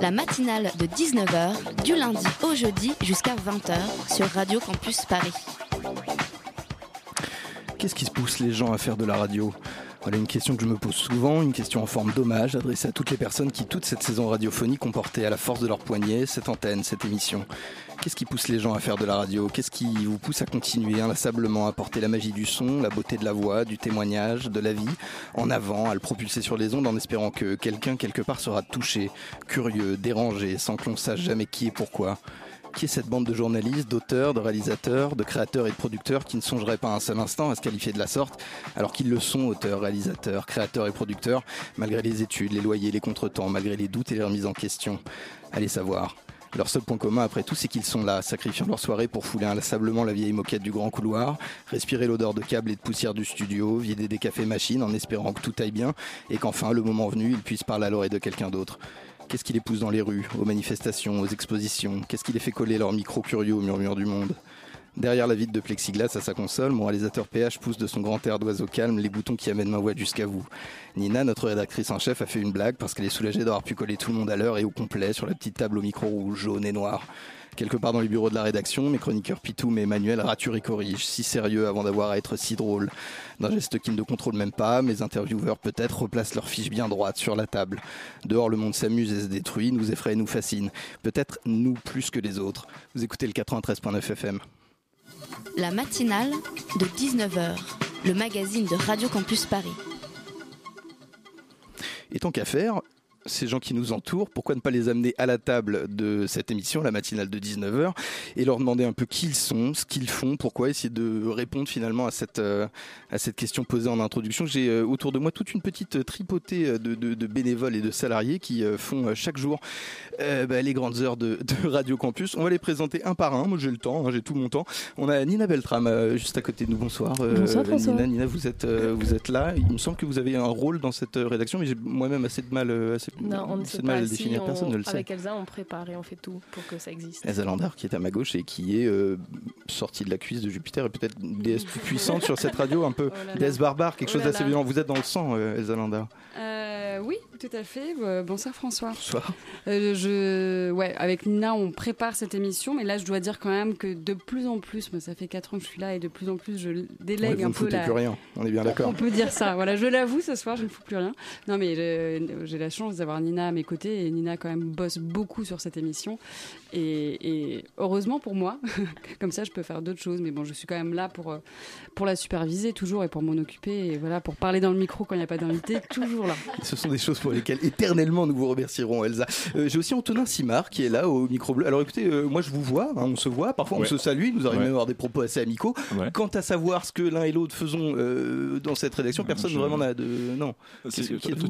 La matinale de 19h, du lundi au jeudi jusqu'à 20h sur Radio Campus Paris. Qu'est-ce qui se pousse les gens à faire de la radio? Voilà une question que je me pose souvent, une question en forme d'hommage adressée à toutes les personnes qui, toute cette saison radiophonique, ont porté à la force de leur poignet cette antenne, cette émission. Qu'est-ce qui pousse les gens à faire de la radio? Qu'est-ce qui vous pousse à continuer inlassablement à porter la magie du son, la beauté de la voix, du témoignage, de la vie, en avant, à le propulser sur les ondes en espérant que quelqu'un quelque part sera touché, curieux, dérangé, sans que l'on sache jamais qui et pourquoi? Qui est cette bande de journalistes, d'auteurs, de réalisateurs, de créateurs et de producteurs qui ne songeraient pas un seul instant à se qualifier de la sorte, alors qu'ils le sont, auteurs, réalisateurs, créateurs et producteurs, malgré les études, les loyers, les contretemps, malgré les doutes et les remises en question. Allez savoir. Leur seul point commun après tout, c'est qu'ils sont là, sacrifiant leur soirée pour fouler inlassablement la vieille moquette du grand couloir, respirer l'odeur de câbles et de poussière du studio, vider des cafés machines en espérant que tout aille bien et qu'enfin, le moment venu, ils puissent parler à l'oreille de quelqu'un d'autre. Qu'est-ce qui les pousse dans les rues, aux manifestations, aux expositions? Qu'est-ce qui les fait coller leur micro curieux au murmure du monde? Derrière la vitre de plexiglas à sa console, mon réalisateur PH pousse de son grand air d'oiseau calme les boutons qui amènent ma voix jusqu'à vous. Nina, notre rédactrice en chef, a fait une blague parce qu'elle est soulagée d'avoir pu coller tout le monde à l'heure et au complet sur la petite table au micro rouge, jaune et noir. Quelque part dans les bureaux de la rédaction, mes chroniqueurs Pitoum et Emmanuel raturent et corrigent, si sérieux avant d'avoir à être si drôle. D'un geste qui ne contrôle même pas, mes intervieweurs peut-être replacent leurs fiches bien droites sur la table. Dehors, le monde s'amuse et se détruit, nous effraie et nous fascine. Peut-être nous plus que les autres. Vous écoutez le 93.9 FM. La matinale de 19h, le magazine de Radio Campus Paris. Et tant qu'à faire, ces gens qui nous entourent, pourquoi ne pas les amener à la table de cette émission, la matinale de 19h, et leur demander un peu qui ils sont, ce qu'ils font, pourquoi, essayer de répondre finalement à cette, euh, à cette question posée en introduction. J'ai euh, autour de moi toute une petite tripotée euh, de, de- de bénévoles et de salariés qui font chaque jour euh, bah, les grandes heures de, de Radio Campus. On va les présenter un par un. Moi j'ai le temps, hein, j'ai tout mon temps. On a Nina Beltram juste à côté de nous. Bonsoir. Bonsoir, François. Nina, Nina, vous êtes, vous êtes là. Il me semble que vous avez un rôle dans cette rédaction, mais j'ai moi-même assez de mal, assez, Non, on ne sait pas le si définir. on- Personne ne le sait. Avec Elsa, on prépare et on fait tout pour que ça existe. Elsa Landar qui est à ma gauche et qui est euh, sortie de la cuisse de Jupiter et peut-être déesse plus puissante sur cette radio, un peu Oh déesse barbare, quelque Oh chose d'assez violent. Vous êtes dans le sang, euh, Elsa Landar. Euh, oui, tout à fait. Euh, bonsoir François. Bonsoir. Euh, je, ouais, avec Nina, on prépare cette émission, mais là, je dois dire quand même que de plus en plus, moi, ça fait 4 ans que je suis là et de plus en plus, je Ouais, délègue vous un ne peu foutez la. plus rien, on est bien d'accord. On peut dire ça. Voilà, je l'avoue, ce soir, je ne fous plus rien. Non, mais j'ai la chance d'avoir Nina à mes côtés et Nina quand même bosse beaucoup sur cette émission. Et, et heureusement pour moi, comme ça, je peux faire d'autres choses. Mais bon, je suis quand même là pour euh, pour la superviser toujours et pour m'en occuper et voilà pour parler dans le micro quand il n'y a pas d'invité, toujours là. Ce sont des choses pour lesquelles éternellement nous vous remercierons, Elsa. Euh, J'ai aussi Antonin Simard qui est là au micro bleu. Alors écoutez, euh, moi je vous vois, hein, on se voit, parfois on Ouais. se salue, nous arrivons Ouais. même à avoir des propos assez amicaux. Ouais. Quant à savoir ce que l'un et l'autre faisons euh, dans cette rédaction, personne Je- vraiment n'a de. Non. Toi, tu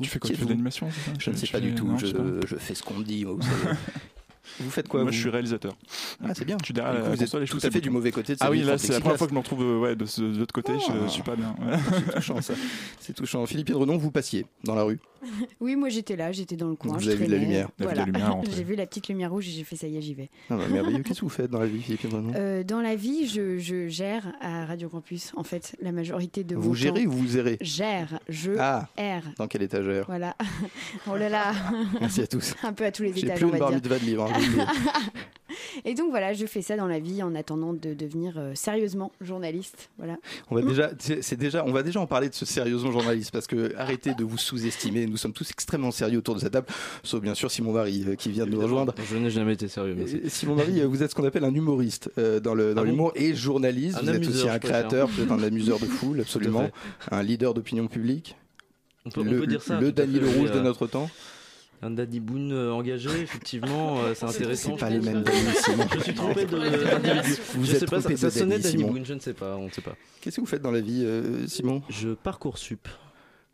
fais quoi? Tu fais de l'animation Je ne sais pas du tout, non, je, sais pas. je fais ce qu'on me dit. moi, vous, faites quoi Moi, vous je suis réalisateur. Ah, c'est bien. Je suis derrière la vous êtes console je tout à fait du mauvais côté de Ah oui, là, c'est la première fois que je me retrouve euh, ouais, de, ce- de l'autre côté. Ah. Je, je suis pas bien. C'est touchant ça. C'est touchant. Philippe Renon, vous passiez dans la rue. Oui, moi j'étais là, j'étais dans le coin. Vous je avez vu la traînais. lumière. Vu Voilà. la lumière rentrer. J'ai vu la petite lumière rouge et j'ai fait ça y est, j'y vais. Ah, bah, merveilleux. Qu'est-ce que vous faites dans la vie, Philippe Renon Euh, dans la vie, je, je gère à Radio Campus, en fait, la majorité de Vous gérez ou vous gérez? Gère, je, Ah, R. dans quelle étagère? Voilà. oh là là, Merci à tous. un peu à tous les J'ai étages, plus on une va bar dire. mitzvah de livre. Et donc voilà, je fais ça dans la vie en attendant de devenir euh, sérieusement journaliste. Voilà. On va déjà, c'est déjà, on va déjà en parler de ce sérieusement journaliste parce que arrêtez de vous sous-estimer. Nous sommes tous extrêmement sérieux autour de cette table, sauf bien sûr Simon Marie euh, qui vient de nous rejoindre. Je n'ai jamais été sérieux, merci. Simon Marie, euh, vous êtes ce qu'on appelle un humoriste euh, dans le dans Ah bon l'humour et journaliste. Un vous êtes amuseur, aussi un créateur, peut-être un amuseur de foule, absolument, un leader d'opinion publique, On peut, on le, peut dire ça. le oui, Rouge de notre temps. Un Daddy Boone euh, engagé, effectivement, euh, c'est intéressant. C'est pas les mêmes Dany, Simon. Je suis trompé de- d'individu. Vous Je êtes sais pas, trompé ça, de ça sonnait Simon. Boone, je ne sais pas, on ne sait pas. Qu'est-ce que vous faites dans la vie, euh, Simon? Je parcours sup.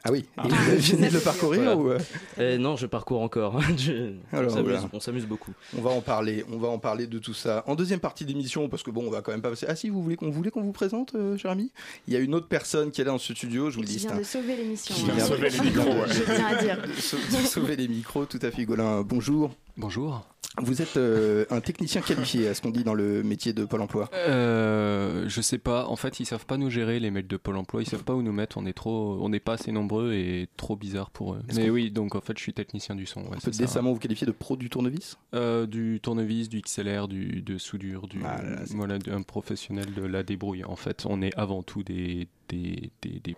Ah oui, et vous avez fini de le parcourir Voilà. ou, euh Eh non, je parcours encore. Je- Alors, on s'amuse- beaucoup. On va en parler, on va en parler de tout ça. En deuxième partie d'émission, parce que bon, on va quand même pas passer. Ah si, vous voulez qu'on voulait qu'on vous présente, euh, cher ami? Il y a une autre personne qui est là dans ce studio, je vous le Qui dis. c'est vient de sauver l'émission. Qui vient sauver les micros, ouais. Je tiens à dire. sauver les micros, tout à fait, Golin. Bonjour. Bonjour. Vous êtes euh, un technicien qualifié, à ce qu'on dit dans le métier de Pôle Emploi. Euh, je sais pas. En fait, ils savent pas nous gérer les mails de Pôle Emploi. Ils savent pas où nous mettre. On est trop, on n'est pas assez nombreux et trop bizarre pour eux. Mais oui, donc en fait, je suis technicien du son. ouais, On peut ça. décemment vous qualifier de pro du tournevis? Euh, du tournevis, du XLR, du de soudure, du Ah là là, c'est- voilà, un professionnel de la débrouille. En fait, on est avant tout des des,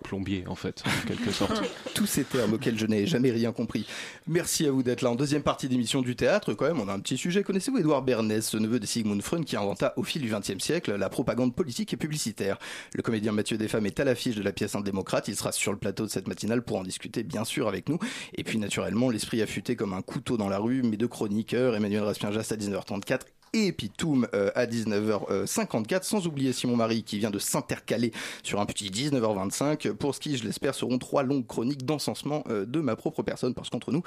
plombiers en fait, en quelque sorte. Tous ces termes auxquels je n'ai jamais rien compris. Merci à vous d'être là en deuxième partie d'émission du théâtre. Quand même, on a un petit sujet. Connaissez-vous Édouard Bernès, ce neveu de Sigmund Freud qui inventa au fil du XXe siècle la propagande politique et publicitaire? Le comédien Mathieu Desfammes est à l'affiche de la pièce Un démocrate. Il sera sur le plateau de cette matinale pour en discuter, bien sûr, avec nous. Et puis, naturellement, l'esprit affûté comme un couteau dans la rue. Mes deux chroniqueurs, Emmanuel Raspien-Jast à 19h34 et Pitoum euh, à 19h54, sans oublier Simon Marie qui vient de s'intercaler sur un petit 19h25, pour ce qui, je l'espère, seront trois longues chroniques d'encensement euh, de ma propre personne, parce qu'entre nous,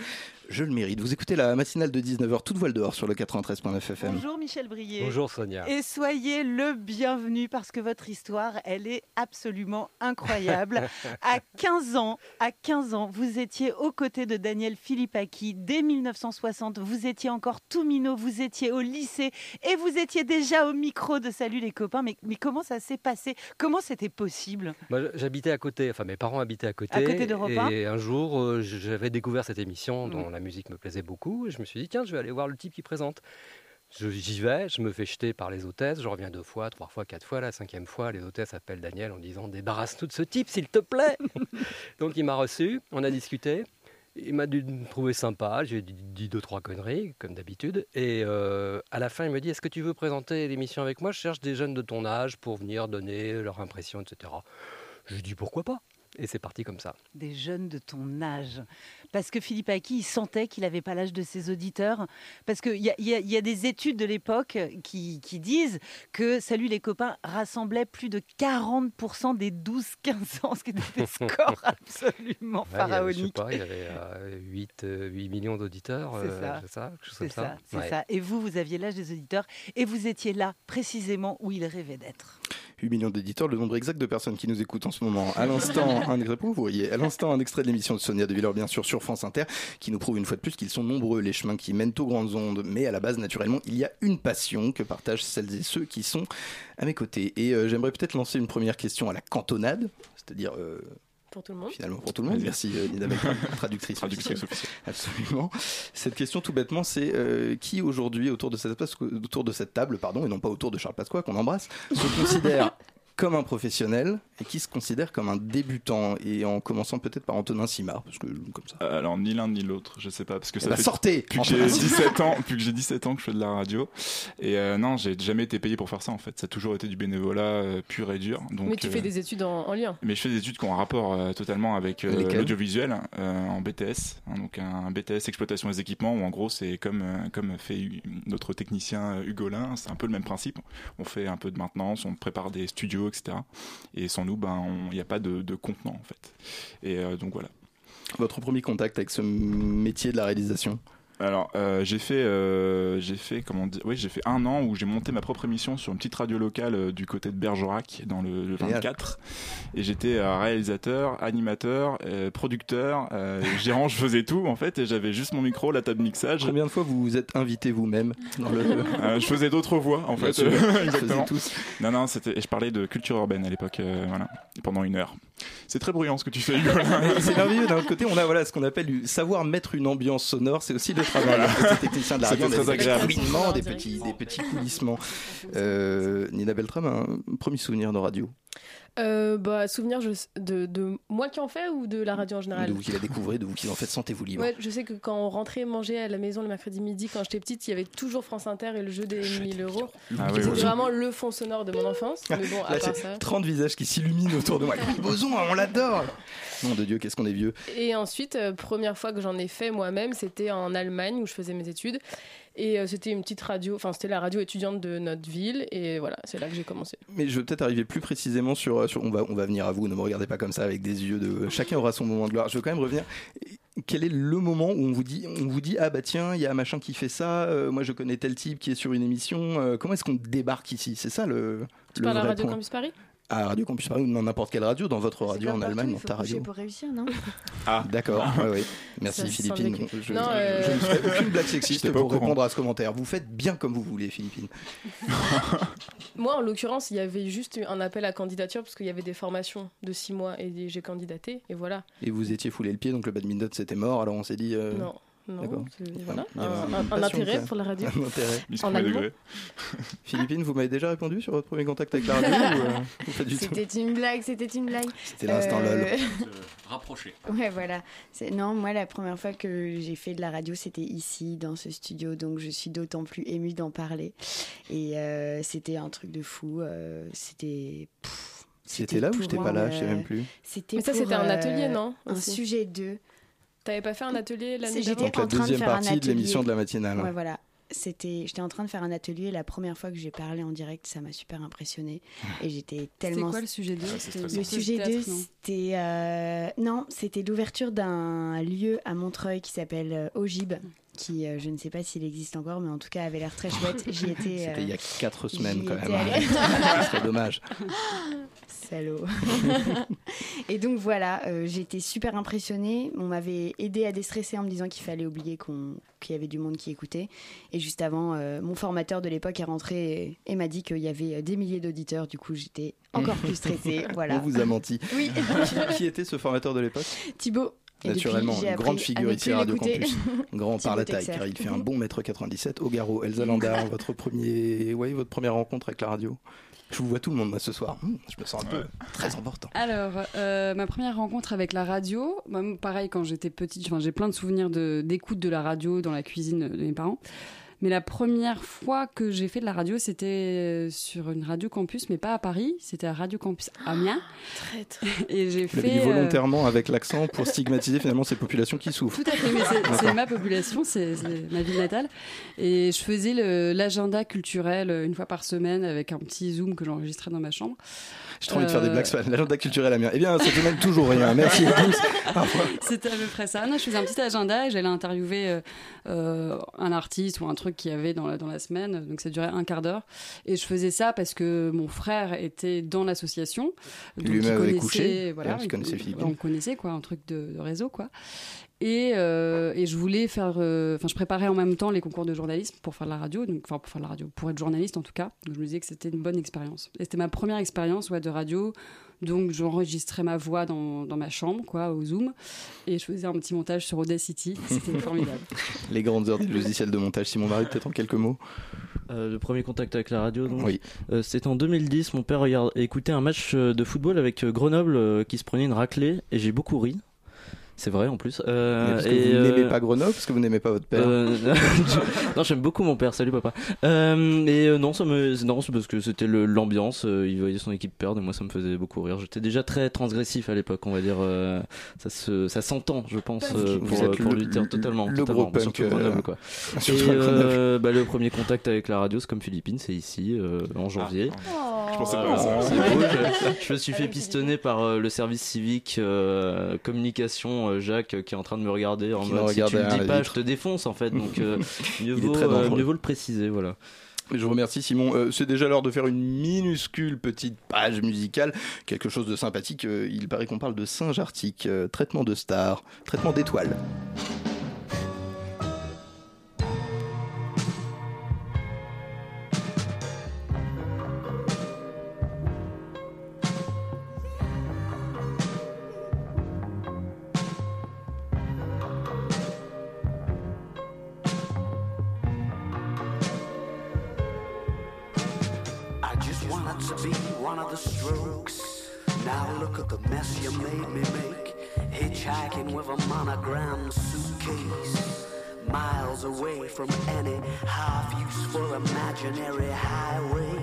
je le mérite. Vous écoutez la matinale de 19h, toute voile dehors sur le 93.9 FM. Bonjour Michel Brier. Bonjour Sonia. Et soyez le bienvenu parce que votre histoire, elle est absolument incroyable. à 15 ans, à 15 ans, vous étiez aux côtés de Daniel Philippaki dès 1960. Vous étiez encore tout minot, vous étiez au lycée et vous étiez déjà au micro de Salut les copains. Mais, mais comment ça s'est passé? Comment c'était possible? Moi, j'habitais à côté, enfin mes parents habitaient à côté. À côté Et un jour, euh, j'avais découvert cette émission dont Mm. la musique me plaisait beaucoup. Et je me suis dit, tiens, je vais aller voir le type qui présente. J'y vais, je me fais jeter par les hôtesses, je reviens deux fois, trois fois, quatre fois, la cinquième fois, les hôtesses appellent Daniel en disant débarrasse-nous de ce type, s'il te plaît. Donc il m'a reçu, on a discuté, il m'a dû me trouver sympa, j'ai dit, deux, trois conneries, comme d'habitude, et euh, à la fin il me dit est-ce que tu veux présenter l'émission avec moi? Je cherche des jeunes de ton âge pour venir donner leur impression, etc. Je lui dis pourquoi pas? Et c'est parti comme ça. des jeunes de ton âge. Parce que Philippe Aki, il sentait qu'il n'avait pas l'âge de ses auditeurs. Parce qu'il y y a- il y a des études de l'époque qui, qui disent que Salut les copains rassemblait plus de 40% des 12-15 ans, ce qui était des scores absolument Ouais, il y avait, je sais pharaoniques. pas, il y avait euh, 8, euh, 8 millions d'auditeurs, C'est euh, ça. c'est Ouais. ça. Et vous, vous aviez l'âge des auditeurs et vous étiez là précisément où il rêvait d'être. 8 millions d'éditeurs, le nombre exact de personnes qui nous écoutent en ce moment. À l'instant, un extrait, vous voyez, à l'instant, un extrait de l'émission de Sonia De Villers, bien sûr, sur France Inter, qui nous prouve une fois de plus qu'ils sont nombreux, les chemins qui mènent aux grandes ondes. Mais à la base, naturellement, il y a une passion que partagent celles et ceux qui sont à mes côtés. Et euh, j'aimerais peut-être lancer une première question à la cantonade, c'est-à-dire euh, Pour tout le monde. finalement pour tout le monde. Merci euh, Nina traductrice. Traductrice officielle. Absolument. Cette question tout bêtement, c'est euh, qui aujourd'hui autour de cette place- autour de cette table, pardon, et non pas autour de Charles Pasqua qu'on embrasse, se considère comme un professionnel et qui se considère comme un débutant et en commençant peut-être par Antonin Simard parce que comme ça. Euh, Alors ni l'un ni l'autre, je sais pas parce que ça ben, fait sortez, depuis que j'ai Simard. 17 ans, depuis que j'ai 17 ans que je fais de la radio et euh, non, j'ai jamais été payé pour faire ça en fait. Ça a toujours été du bénévolat euh, pur et dur. Donc Mais tu fais euh, des études en, en lien. mais je fais des études qui ont un rapport euh, totalement avec euh, l'audiovisuel euh, en BTS, hein, donc un BTS exploitation des équipements où en gros c'est comme euh, comme fait notre technicien Hugolin, c'est un peu le même principe. On fait un peu de maintenance, on prépare des studios, etc. Et sans nous, ben il n'y a pas de, contenant en fait. Et euh, donc voilà. Votre premier contact avec ce métier de la réalisation? Alors, euh, j'ai fait, euh, j'ai fait, comment dire, oui, j'ai fait un an où j'ai monté ma propre émission sur une petite radio locale euh, du côté de Bergerac, dans le, le Génial. 24. Et j'étais réalisateur, animateur, producteur, gérant, je faisais tout en fait, et j'avais juste mon micro, la table mixage. Combien de fois vous vous êtes invité vous-même dans le je faisais d'autres voix en Bien fait. Exactement. tous. Non, non, c'était, je parlais de culture urbaine à l'époque, voilà, pendant une heure. C'est très bruyant ce que tu fais, Hugo. C'est merveilleux. D'un autre côté, on a voilà ce qu'on appelle du- savoir mettre une ambiance sonore. C'est aussi le travail. Voilà. Un petit technicien de la radio, très des agréable. des petits, des petits coulissements. Euh, Nina Beltrame, un premier souvenir de radio. Euh, bah, souvenir je- de, de moi qui en fais ou de la radio en général De vous qui la découvrez, de vous qui en faites, sentez-vous libre. Ouais, je sais que quand on rentrait manger à la maison le mercredi midi, quand j'étais petite, il y avait toujours France Inter et le jeu des 1000 euros. Ah oui, C'était oui. vraiment le fond sonore de mon enfance. Mais bon, à Là, part c'est ça. 30 visages qui s'illuminent autour de moi. Louis Boson, on l'adore. Nom de Dieu, qu'est-ce qu'on est vieux. Et ensuite, euh, première fois que j'en ai fait moi-même, c'était en Allemagne où je faisais mes études. Et euh, c'était une petite radio, enfin c'était la radio étudiante de notre ville. Et voilà, c'est là que j'ai commencé. Mais je vais peut-être arriver plus précisément sur, sur on, va, on va venir à vous, ne me regardez pas comme ça avec des yeux de... Chacun aura son moment de gloire. Je veux quand même revenir. Quel est le moment où on vous dit, on vous dit ah bah tiens, il y a un machin qui fait ça, euh, moi je connais tel type qui est sur une émission, euh, comment est-ce qu'on débarque ici? C'est ça le. Tu le parles à Radio point. Campus Paris? À Radio Campus Paris ou dans n'importe quelle radio, dans votre radio en Allemagne, dans ta radio. pour réussir, non? Ah, d'accord. Ouais, ouais. Merci Ça Philippine. Je, Non, euh, je ne ferai aucune blague sexiste pour courant. répondre à ce commentaire. Vous faites bien comme vous voulez, Philippine. Moi, en l'occurrence, il y avait juste eu un appel à candidature parce qu'il y avait des formations de six mois et j'ai candidaté. Et voilà. Et vous étiez foulé le pied, donc le badminton c'était mort. Alors on s'est dit. euh, Non, non. Voilà. Un, un- intérêt pour la radio. Un intérêt. En allemand. Philippine, vous m'avez déjà répondu sur votre premier contact avec la radio ou, euh, C'était une blague, c'était une blague. C'était l'instant Euh, lol. Rapprocher. Ouais, voilà. C'est- Non, moi, la première fois que j'ai fait de la radio, c'était ici, dans ce studio. Donc, je suis d'autant plus émue d'en parler. Et euh, c'était un truc de fou. euh, c'était. pff, C'était là ou j'étais pas là Je sais même plus. C'était Mais ça, pour, c'était un euh, atelier, non Un aussi? sujet 2. T'avais pas fait un atelier l'année j'étais d'avant Donc la en train de deuxième faire un partie de atelier. l'émission de la matinale. Ouais, voilà. C'était, j'étais en train de faire un atelier. La première fois que j'ai parlé en direct, ça m'a super impressionnée. Et j'étais C'était tellement. quoi le sujet 2 Le sujet 2, c'était. euh, Non, c'était l'ouverture d'un lieu à Montreuil qui s'appelle euh, Ogib, qui, euh, je ne sais pas s'il existe encore, mais en tout cas avait l'air très chouette. J'y étais. C'était il y a euh, 4 semaines j'y quand même. allée. Ce serait dommage. Salaud. et donc voilà, euh, j'étais super impressionnée. On m'avait aidé à déstresser en me disant qu'il fallait oublier qu'on- qu'il y avait du monde qui écoutait. Et juste avant, euh, mon formateur de l'époque est rentré et, et m'a dit qu'il y avait euh, des milliers d'auditeurs. Du coup, j'étais encore plus stressée. Voilà. On vous a menti. Oui. Qui était ce formateur de l'époque? Thibaut. Depuis, Naturellement, une grande figure ici à Radio. Campus. Grand par la taille, car il fait un bon mètre 97. Au garrot, Elsa Landar, votre, premier... ouais, votre première rencontre avec la radio. Je vous vois tout le monde ce soir. Hum, je me sens un peu très important. Alors, euh, ma première rencontre avec la radio, bah, pareil, quand j'étais petite, j'ai plein de souvenirs de- d'écoute de, la radio dans la cuisine de mes parents. Mais la première fois que j'ai fait de la radio, c'était euh, sur une radio campus, mais pas à Paris, c'était à Radio Campus Amiens. Traître. Et j'ai fait. dit euh, volontairement avec l'accent pour stigmatiser finalement ces populations qui souffrent. Tout à fait, mais c'est- ma population, c'est ma ville natale. Et je faisais l'agenda culturel euh, une fois par semaine avec un petit zoom que j'enregistrais dans ma chambre. J'ai trop envie de faire des Euh, blagues sur l'agenda culturel amien. Eh bien, cette semaine, toujours rien. Merci à tous. C'était à peu près ça. Non, je faisais un petit agenda et j'allais interviewer euh, euh, un artiste ou un truc qu'il y avait dans la, dans la semaine. Donc ça durait un quart d'heure. Et je faisais ça parce que mon frère était dans l'association. Lui-même il avait couché. Voilà, il connaissait. On connaissait quoi, un truc de, de réseau quoi. Et, euh, et je voulais faire, euh, enfin, je préparais en même temps les concours de journalisme pour faire de la radio, donc enfin pour faire de la radio, pour être journaliste en tout cas. Donc je me disais que c'était une bonne expérience. Et c'était ma première expérience ouais, de radio. Donc j'enregistrais ma voix dans, dans ma chambre, quoi, au Zoom, et je faisais un petit montage sur Audacity. C'était formidable. Les grandes heures du logiciel de montage. Simon Marie, peut-être en quelques mots? Euh, le premier contact avec la radio, donc. Oui. Euh, C'était en 2010. Mon père regard- écoutait un match de football avec Grenoble euh, qui se prenait une raclée et j'ai beaucoup ri. C'est vrai en plus. Euh, Mais parce que et, vous n'aimez euh, pas Grenoble, parce que vous n'aimez pas votre père. euh, non, j'aime beaucoup mon père. Salut papa. Euh, et euh, non, ça me, non, c'est parce que c'était l'ambiance. euh, il voyait son équipe perdre et moi ça me faisait beaucoup rire. J'étais déjà très transgressif à l'époque, on va dire. euh, ça se, ça s'entend, je pense, euh, Vous pour, êtes pour le- lui dire totalement. le totalement, gros mais punk, surtout euh, Grenoble, quoi. surtout et à Grenoble. euh, bah, le premier contact avec la radio, c'est comme Philippines, c'est ici euh, en janvier. Je pensais pas à Voilà, ça. c'est beau, je, je me suis fait pistonner par euh, le service civique euh, communication euh, Jacques euh, qui est en train de me regarder en mode si tu le dis pas je te défonce en fait donc euh, mieux, vaut, euh, mieux vaut le préciser voilà. Je vous remercie Simon. Euh, c'est déjà l'heure de faire une minuscule petite page musicale, quelque chose de sympathique. Euh, il paraît qu'on parle de singe arctique, euh, traitement de star, traitement d'étoile. To be one of the strokes. Now look at the mess you made me make. Hitchhiking with a monogram suitcase. Miles away from any half useful imaginary highway.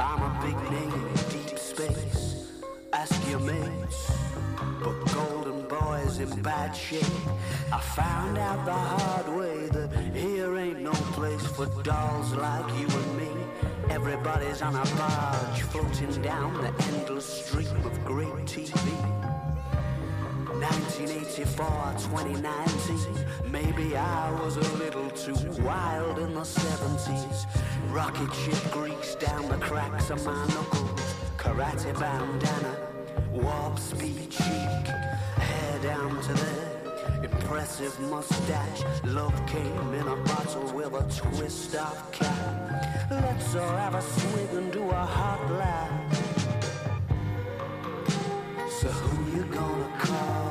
I'm a big name in deep space. Ask your mates. But golden boys in bad shape. I found out the hard way that here ain't no place for dolls like you and me. Everybody's on a barge floating down the endless stream of great TV. 1984, 2019. Maybe I was a little too wild in the 70s. Rocket ship grease down the cracks of my knuckles. Karate bandana, warp speed cheek. Hair down to there. Impressive mustache. Love came in a bottle with a twist of cap. Let's all have a swig and do a hot laugh. So who you gonna call?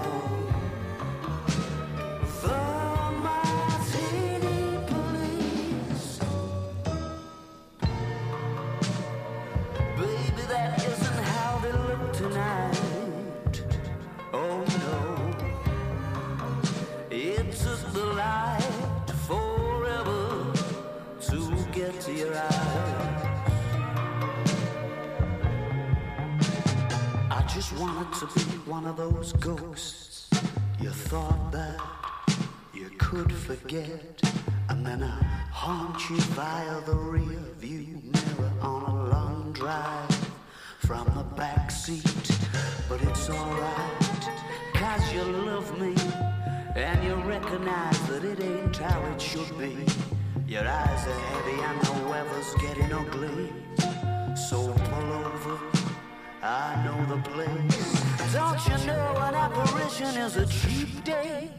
Your eyes. I just wanted to be one of those ghosts you thought that you could forget. And then I haunt you via the rear view mirror on a long drive from the back seat. But it's alright, cause you love me and you recognize that it ain't how it should be. Your eyes are heavy and the weather's getting ugly. So pull over, I know the place. Don't you know an apparition is a cheap date?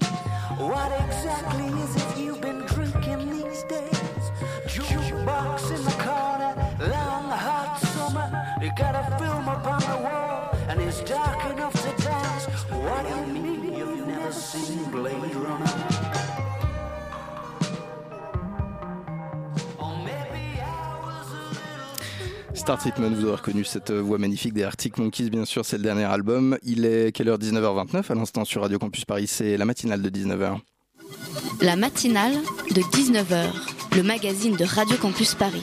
What exactly is it you've been drinking these days? Jukebox in the corner, long hot summer. You got a film up on the wall, and it's dark enough to dance. What do you mean you've never seen Blade Runner? Star Treatment, vous aurez reconnu cette voix magnifique des Arctic Monkeys, bien sûr, c'est le dernier album. Il est quelle heure? 19h29 à l'instant sur Radio Campus Paris, c'est la matinale de 19h. La matinale de 19h, le magazine de Radio Campus Paris.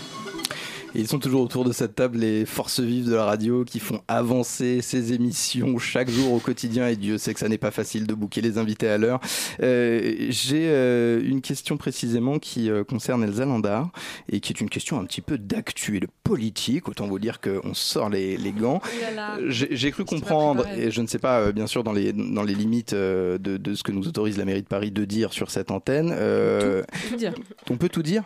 Et ils sont toujours autour de cette table, les forces vives de la radio qui font avancer ces émissions chaque jour au quotidien. Et Dieu sait que ça n'est pas facile de bouquer les invités à l'heure. Euh, J'ai euh, une question précisément qui euh, concerne Elsa Landard et qui est une question un petit peu d'actu et de politique. Autant vous dire qu'on sort les, les gants. J'ai cru comprendre, et je ne sais pas, euh, bien sûr, dans les, dans les limites euh, de, de ce que nous autorise la mairie de Paris de dire sur cette antenne. euh, Tout dire. on peut tout dire?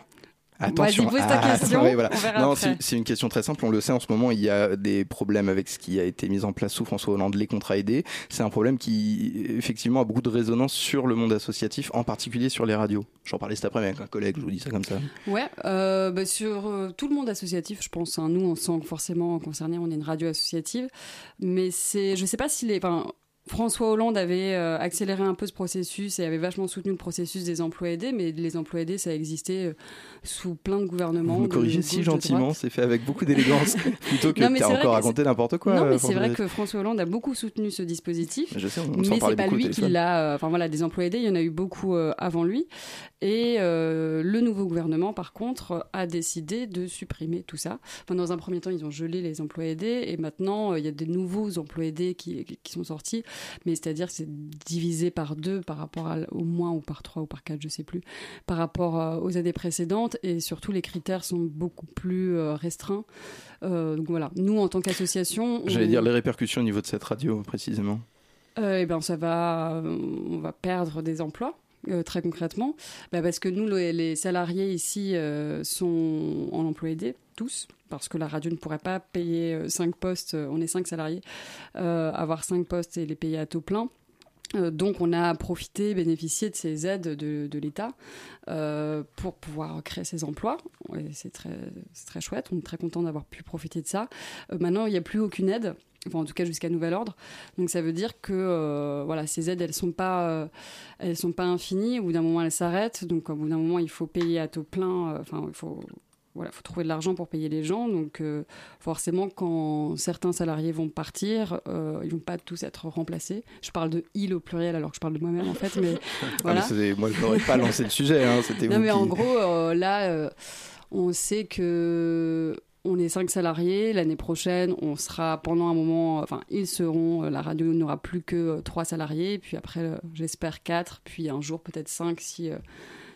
Attention. Vas-y, pose ta question, ouais, voilà. on verra Non, c'est c'est une question très simple. On le sait en ce moment, il y a des problèmes avec ce qui a été mis en place sous François Hollande, les contrats aidés. C'est un problème qui, effectivement, a beaucoup de résonance sur le monde associatif, en particulier sur les radios. J'en parlais cet après-midi avec un collègue, je vous dis ça comme ça. Ouais, euh, bah, sur euh, tout le monde associatif, je pense. hein, nous, on se sent forcément concernés. On est une radio associative, mais c'est, je sais pas si les, enfin, François Hollande avait euh, accéléré un peu ce processus et avait vachement soutenu le processus des emplois aidés, mais les emplois aidés, ça existait euh, sous plein de gouvernements. Vous me corrigez si gentiment, c'est fait avec beaucoup d'élégance, plutôt que Non, vrai encore raconté n'importe quoi. Non, euh, mais c'est vrai François. que François Hollande a beaucoup soutenu ce dispositif. Je sais, on mais c'est pas lui qui l'a. Enfin voilà, des emplois aidés, il y en a eu beaucoup avant lui. Et euh, le nouveau gouvernement, par contre, a décidé de supprimer tout ça. Enfin, dans un premier temps, ils ont gelé les emplois aidés, et maintenant, il y a des nouveaux emplois aidés qui, qui sont sortis. Mais c'est-à-dire que c'est divisé par deux par rapport à, au moins ou par trois ou par quatre, je sais plus, par rapport euh, aux années précédentes. Et surtout, les critères sont beaucoup plus euh, restreints. Euh, donc voilà, nous, en tant qu'association, J'allais on- dire les répercussions au niveau de cette radio, précisément. euh, eh ben, ça va, on va perdre des emplois. Euh, très concrètement, Bah, parce que nous, les, salariés ici euh, sont en emploi aidé, tous, parce que la radio ne pourrait pas payer 5 postes, euh, on est 5 salariés, euh, avoir 5 postes et les payer à taux plein. Euh, donc on a profité, bénéficié de ces aides de, l'État euh, pour pouvoir créer ces emplois. C'est très, très chouette, on est très content d'avoir pu profiter de ça. Euh, maintenant, il n'y a plus aucune aide, enfin en tout cas jusqu'à nouvel ordre. Donc ça veut dire que euh, voilà, ces aides, elles sont pas, euh, elles sont pas infinies. Au bout d'un moment, elles s'arrêtent. Donc au bout d'un moment, il faut payer à taux plein. euh, Enfin, il faut voilà, faut trouver de l'argent pour payer les gens. Donc, euh, forcément, quand certains salariés vont partir, euh, ils vont pas tous être remplacés. Je parle de il au pluriel alors que je parle de moi-même en fait, mais Ah, voilà. mais c'est- moi, je n'aurais pas lancé le sujet, hein, Non, mais qui... en gros, euh, là, on sait que on est cinq salariés. L'année prochaine, on sera pendant un moment, enfin, ils seront, la radio n'aura plus que trois salariés. Puis après, j'espère quatre. Puis un jour, peut-être cinq si,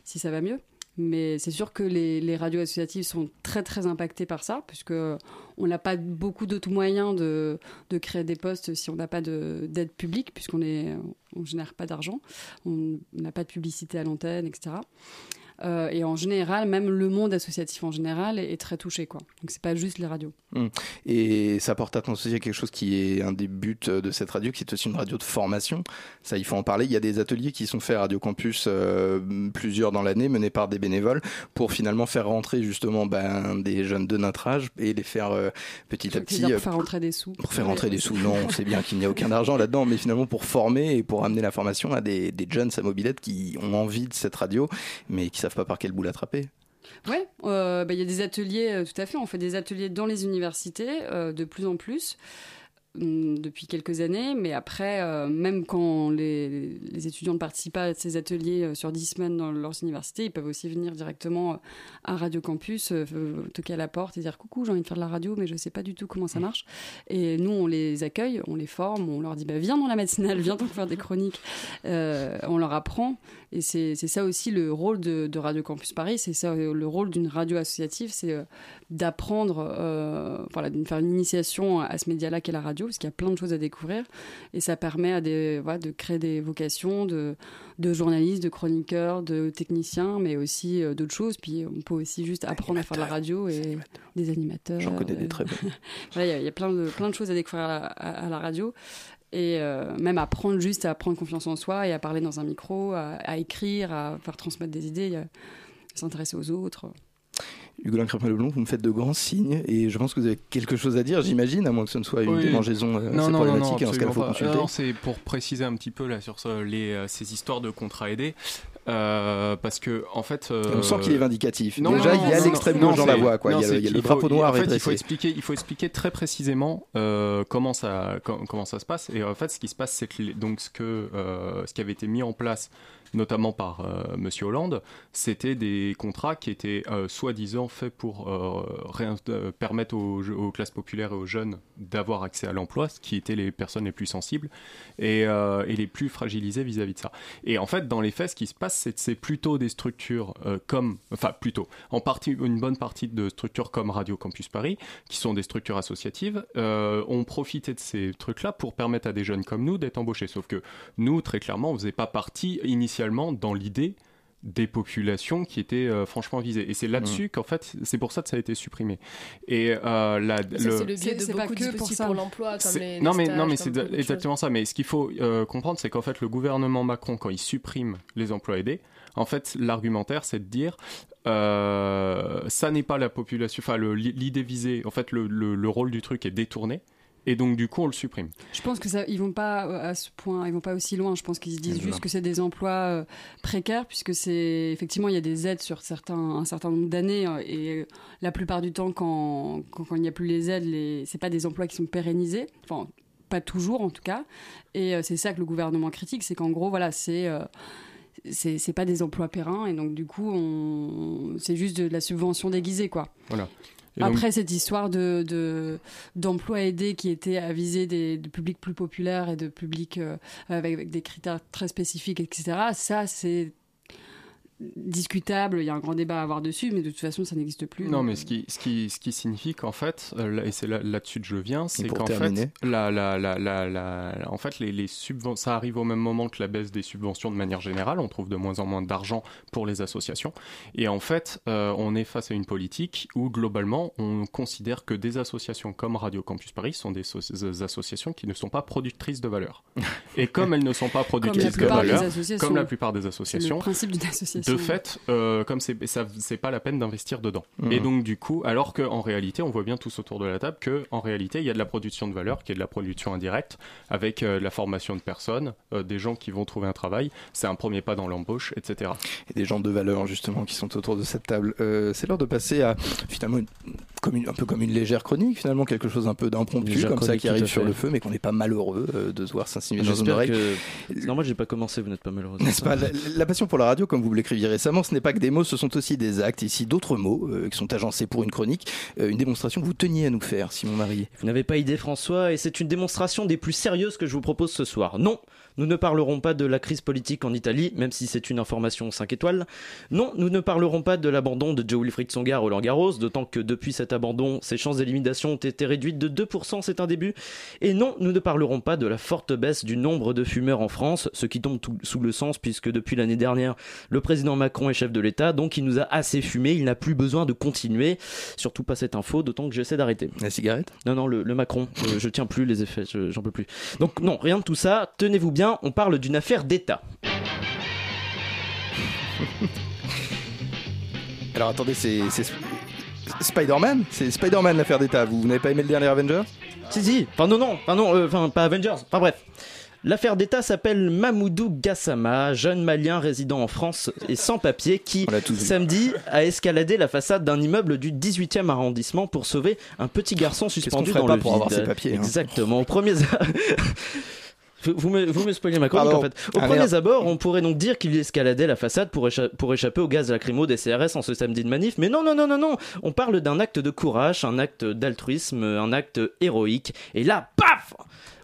si ça va mieux. Mais c'est sûr que les, les, radios associatives sont très très impactées par ça, puisque on n'a pas beaucoup d'autres moyens de, de, créer des postes si on n'a pas d'aide publique, puisqu'on ne on génère pas d'argent, on n'a pas de publicité à l'antenne, etc. Euh, et en général, même le monde associatif en général est, très touché. Quoi. Donc c'est pas juste les radios. Hum. Et ça porte attention à quelque chose qui est un des buts de cette radio, qui est aussi une radio de formation. Ça, il faut en parler. Il y a des ateliers qui sont faits à Radio Campus, euh, plusieurs dans l'année, menés par des bénévoles, pour finalement faire rentrer justement ben, des jeunes de notre âge et les faire euh, petit à petit. pour faire rentrer des sous. Pour faire rentrer des sous. Non, on sait bien qu'il n'y a aucun argent là-dedans, mais finalement pour former et pour amener la formation à des, des jeunes à mobilette qui ont envie de cette radio, mais qui savent pas par quel bout l'attraper. Ouais, euh, bah, il y a des ateliers, euh, tout à fait. On fait des ateliers dans les universités euh, de plus en plus. Hum, depuis quelques années, mais après, même quand les, les, étudiants ne participent pas à ces ateliers sur dix semaines dans leurs universités, ils peuvent aussi venir directement à Radio Campus, toquer à la porte et dire coucou, j'ai envie de faire de la radio, mais je ne sais pas du tout comment ça marche. Et nous, on les accueille, on les forme, on leur dit bah, viens dans la matinale, viens donc faire des chroniques. on leur apprend. Et c'est ça aussi le rôle de, de Radio Campus Paris, c'est ça le rôle d'une radio associative, c'est d'apprendre, voilà, de faire une initiation à ce média-là qu'est la radio parce qu'il y a plein de choses à découvrir. Et ça permet à des, voilà, de créer des vocations de, de journalistes, de chroniqueurs, de techniciens, mais aussi euh, d'autres choses. Puis on peut aussi juste apprendre à faire de la radio et des animateurs. J'en connais des très bons. Il y, a plein de, plein de choses à découvrir à, la radio et euh, même apprendre juste à prendre confiance en soi et à parler dans un micro, à, écrire, à faire transmettre des idées, à s'intéresser aux autres. Hugolin Crépin-Leblond, vous me faites de grands signes et je pense que vous avez quelque chose à dire, j'imagine, à moins que ce ne soit une démangeaison euh, non, non, problématique non, non, faut consulter. Non, c'est pour préciser un petit peu là sur les, euh, ces histoires de contrats aidés. Euh, parce que en fait, euh... on sent qu'il est vindicatif. Non, Déjà, il y a l'extrême gauche dans la voie, quoi. il y a, il y a le drapeau noir. En fait, il faut expliquer, il faut expliquer très précisément euh, comment ça, comment ça se passe. Et en fait, ce qui se passe, c'est que donc ce que ce qui avait été mis en place notamment par euh, Monsieur Hollande, c'était des contrats qui étaient euh, soi-disant faits pour euh, permettre aux, classes populaires et aux jeunes d'avoir accès à l'emploi, ce qui étaient les personnes les plus sensibles et, les plus fragilisées vis-à-vis de ça. Et en fait, dans les faits, ce qui se passe, c'est plutôt des structures comme, enfin plutôt, en partie, une bonne partie de structures comme Radio Campus Paris, qui sont des structures associatives, ont profité de ces trucs-là pour permettre à des jeunes comme nous d'être embauchés. Sauf que nous, très clairement, on faisait pas partie initialement dans l'idée des populations qui étaient euh, franchement visées. Et c'est là-dessus mm. qu'en fait, c'est pour ça que ça a été supprimé. Et euh, la, le... c'est le biais de beaucoup de pour, pour l'emploi, comme les, Non, mais, non, mais c'est exactement ça. Mais ce qu'il faut euh, comprendre, c'est qu'en fait, le gouvernement Macron, quand il supprime les emplois aidés, en fait, l'argumentaire, c'est de dire ça n'est pas la population, enfin, l'idée visée, en fait, le, le rôle du truc est détourné et donc du coup on le supprime. Je pense que ça, ils vont pas euh, à ce point, ils vont pas aussi loin. Je pense qu'ils se disent juste que c'est des emplois euh, précaires puisque c'est effectivement il y a des aides sur certains un certain nombre d'années euh, et la plupart du temps quand quand, il n'y a plus les aides, les c'est pas des emplois qui sont pérennisés. Enfin pas toujours en tout cas. Et c'est ça que le gouvernement critique, c'est qu'en gros voilà c'est c'est pas des emplois périns et donc du coup on c'est juste de la subvention déguisée quoi. Voilà. Après cette histoire de d'emploi aidé qui était à viser des, publics plus populaires et de publics euh, avec, des critères très spécifiques, etc. Ça, c'est discutable, il y a un grand débat à avoir dessus, mais de toute façon, ça n'existe plus. Non, mais ce qui, ce qui, ce qui signifie qu'en fait, euh, et c'est là-dessus que je viens, c'est qu'en fait, la, la, la, la, en fait, les, les subventions, ça arrive au même moment que la baisse des subventions de manière générale. On trouve de moins en moins d'argent pour les associations, et en fait, euh, on est face à une politique où globalement, on considère que des associations comme Radio Campus Paris sont des, associations qui ne sont pas productrices de valeur. et comme elles ne sont pas productrices de valeur, comme la plupart des associations, le principe d'une association de fait, euh, comme c'est ça, c'est pas la peine d'investir dedans. Mhm. Et donc du coup, alors qu'en réalité, on voit bien tous autour de la table que en réalité, il y a de la production de valeur, qui est de la production indirecte, avec euh, la formation de personnes, euh, des gens qui vont trouver un travail. C'est un premier pas dans l'embauche, etc. Et des gens de valeur justement qui sont autour de cette table. c'est l'heure de passer à finalement comme une, un peu comme une légère chronique finalement, quelque chose un peu d'impromptu comme ça qui arrive sur fait. le feu, mais qu'on n'est pas malheureux euh, de se voir s'insinuer dans oreilles. que. C'est normal, j'ai pas commencé, vous n'êtes pas malheureux. N'est-ce pas? La, la passion pour la radio, comme vous récemment, ce n'est pas que des mots, ce sont aussi des actes. Ici, d'autres mots euh, qui sont agencés pour une chronique, euh, une démonstration que vous teniez à nous faire, Simon Marie. Vous n'avez pas idée, François, et c'est une démonstration des plus sérieuses que je vous propose ce soir. Non, nous ne parlerons pas de la crise politique en Italie, même si c'est une information 5 étoiles. Non, nous ne parlerons pas de l'abandon de Joe Wilfried Songa à Roland Garros, d'autant que depuis cet abandon, ses chances d'élimination ont été réduites de 2%, c'est un début. Et non, nous ne parlerons pas de la forte baisse du nombre de fumeurs en France, ce qui tombe tout- sous le sens puisque depuis l'année dernière, le président Macron est chef de l'État, donc il nous a assez fumé, il n'a plus besoin de continuer. Surtout pas cette info, d'autant que j'essaie d'arrêter. La cigarette? Non, non, le, le Macron, je, je tiens plus les effets, je- j'en peux plus. Donc non, rien de tout ça, tenez-vous bien, on parle d'une affaire d'État. Alors attendez, c'est Spider-Man? C'est Spider-Man l'affaire d'État. Vous, vous n'avez pas aimé le dernier Avenger Si, si, enfin non, non, enfin non, euh, enfin pas Avengers, enfin bref. L'affaire d'État s'appelle Mamoudou Gassama, jeune malien résident en France et sans papier qui, samedi, a escaladé la façade d'un immeuble du 18e arrondissement pour sauver un petit garçon suspendu dans pas le pour vide. avoir ses papiers, hein? Exactement. Vous, vous me, vous me spoilez ma chronique en fait. Au Ah, premier abord, on pourrait donc dire qu'il escaladait la façade pour, écha- pour échapper au gaz lacrymo des CRS en ce samedi de manif, mais non, non, non, non, non. On parle d'un acte de courage, un acte d'altruisme, un acte héroïque. Et là, paf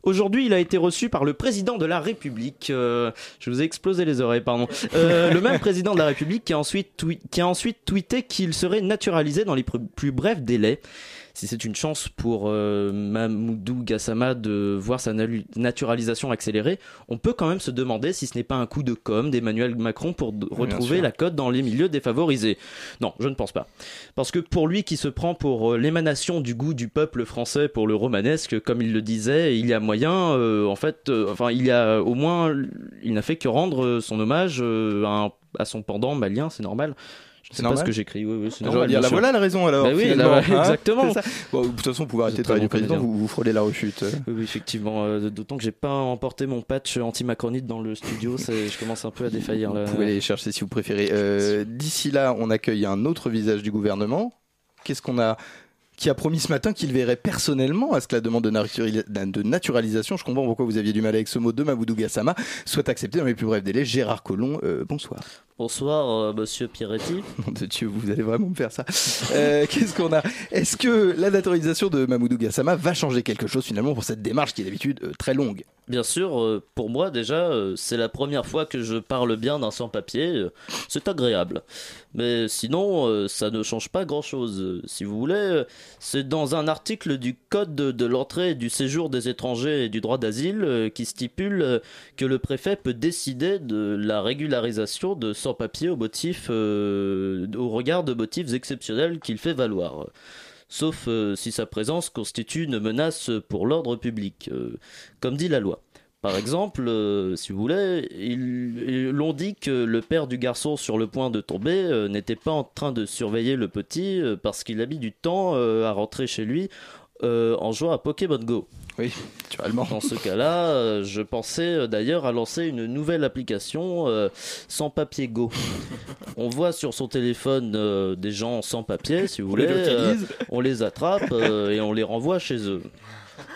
Aujourd'hui, il a été reçu par le président de la République. euh, je vous ai explosé les oreilles, pardon. Euh, le même président de la République qui a ensuite, qui a ensuite tweeté qu'il serait naturalisé dans les plus brefs délais. Si c'est une chance pour euh, Mamoudou Gassama de voir sa naturalisation accélérée, on peut quand même se demander si ce n'est pas un coup de com d'Emmanuel Macron pour retrouver la cote dans les milieux défavorisés. Non, je ne pense pas. Parce que pour lui qui se prend pour euh, l'émanation du goût du peuple français pour le romanesque, comme il le disait, il y a moyen, euh, en fait, euh, enfin, il y a au moins, il n'a fait que rendre son hommage à, un- à son pendant malien, c'est normal. Je ne sais pas ce que j'écris, oui, oui, c'est J'aurais normal. dire, bien la sûr. voilà la raison alors. Bah oui, finalement, là, hein, exactement. Bon, de toute façon, vous pouvez arrêter de bon du président, vous, vous frôlez la rechute. Oui, oui, effectivement. euh, D'autant que j'ai pas emporté mon patch anti-macronite dans le studio, je commence un peu à défaillir là. Vous pouvez les chercher si vous préférez. Euh, D'ici là, on accueille un autre visage du gouvernement. Qu'est-ce qu'on a? Qui a promis ce matin qu'il verrait personnellement à ce que la demande de, naturali- de naturalisation, je comprends pourquoi vous aviez du mal avec ce mot de Maboudou Gassama, soit acceptée dans les plus brefs délais. Gérard Collomb, euh, bonsoir. Bonsoir, euh, monsieur Pierretti. De Dieu, vous allez vraiment me faire ça. Euh, Qu'est-ce qu'on a? Est-ce que la naturalisation de Mamoudou Gassama va changer quelque chose finalement pour cette démarche qui est d'habitude euh, très longue? Bien sûr, pour moi déjà, c'est la première fois que je parle bien d'un sans-papier. C'est agréable. Mais sinon, ça ne change pas grand-chose. Si vous voulez, c'est dans un article du Code de, l'entrée et du séjour des étrangers et du droit d'asile euh, qui stipule euh, que le préfet peut décider de la régularisation de sans-papiers au, euh, au regard de motifs exceptionnels qu'il fait valoir sauf si sa présence constitue une menace pour l'ordre public, comme dit la loi. Par exemple, euh, si vous voulez, ils, l'ont dit que le père du garçon sur le point de tomber euh, n'était pas en train de surveiller le petit euh, parce qu'il a mis du temps à rentrer chez lui en jouant à Pokémon Go. Oui, naturellement. Dans ce cas-là, je pensais d'ailleurs à lancer une nouvelle application sans papier Go. On voit sur son téléphone des gens sans papier, si vous On voulez, on les attrape et on les renvoie chez eux.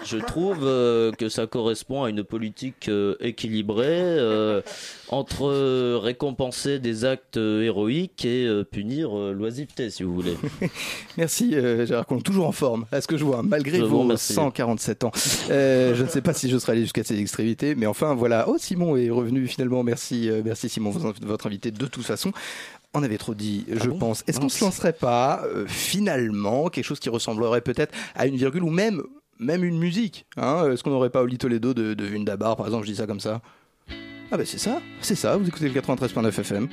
Je trouve euh, que ça correspond à une politique euh, équilibrée euh, entre récompenser des actes héroïques et punir l'oisiveté, si vous voulez. Merci Gérard Collomb, toujours en forme, à ce que je vois, malgré Je vos remercie. 147 ans. Je ne sais pas si je serai allé jusqu'à ces extrémités, mais enfin voilà. Oh, Simon est revenu finalement. Merci, merci Simon, votre invité de toute façon. On avait trop dit, je pense. Est-ce qu'on Mince. se lancerait pas euh, finalement quelque chose qui ressemblerait peut-être à une virgule ou même même une musique hein Est-ce qu'on n'aurait pas Oli Toledo de, de Vundabar, par exemple Je dis ça comme ça. Ah ben c'est ça, c'est ça. Vous écoutez le 93.9 FM.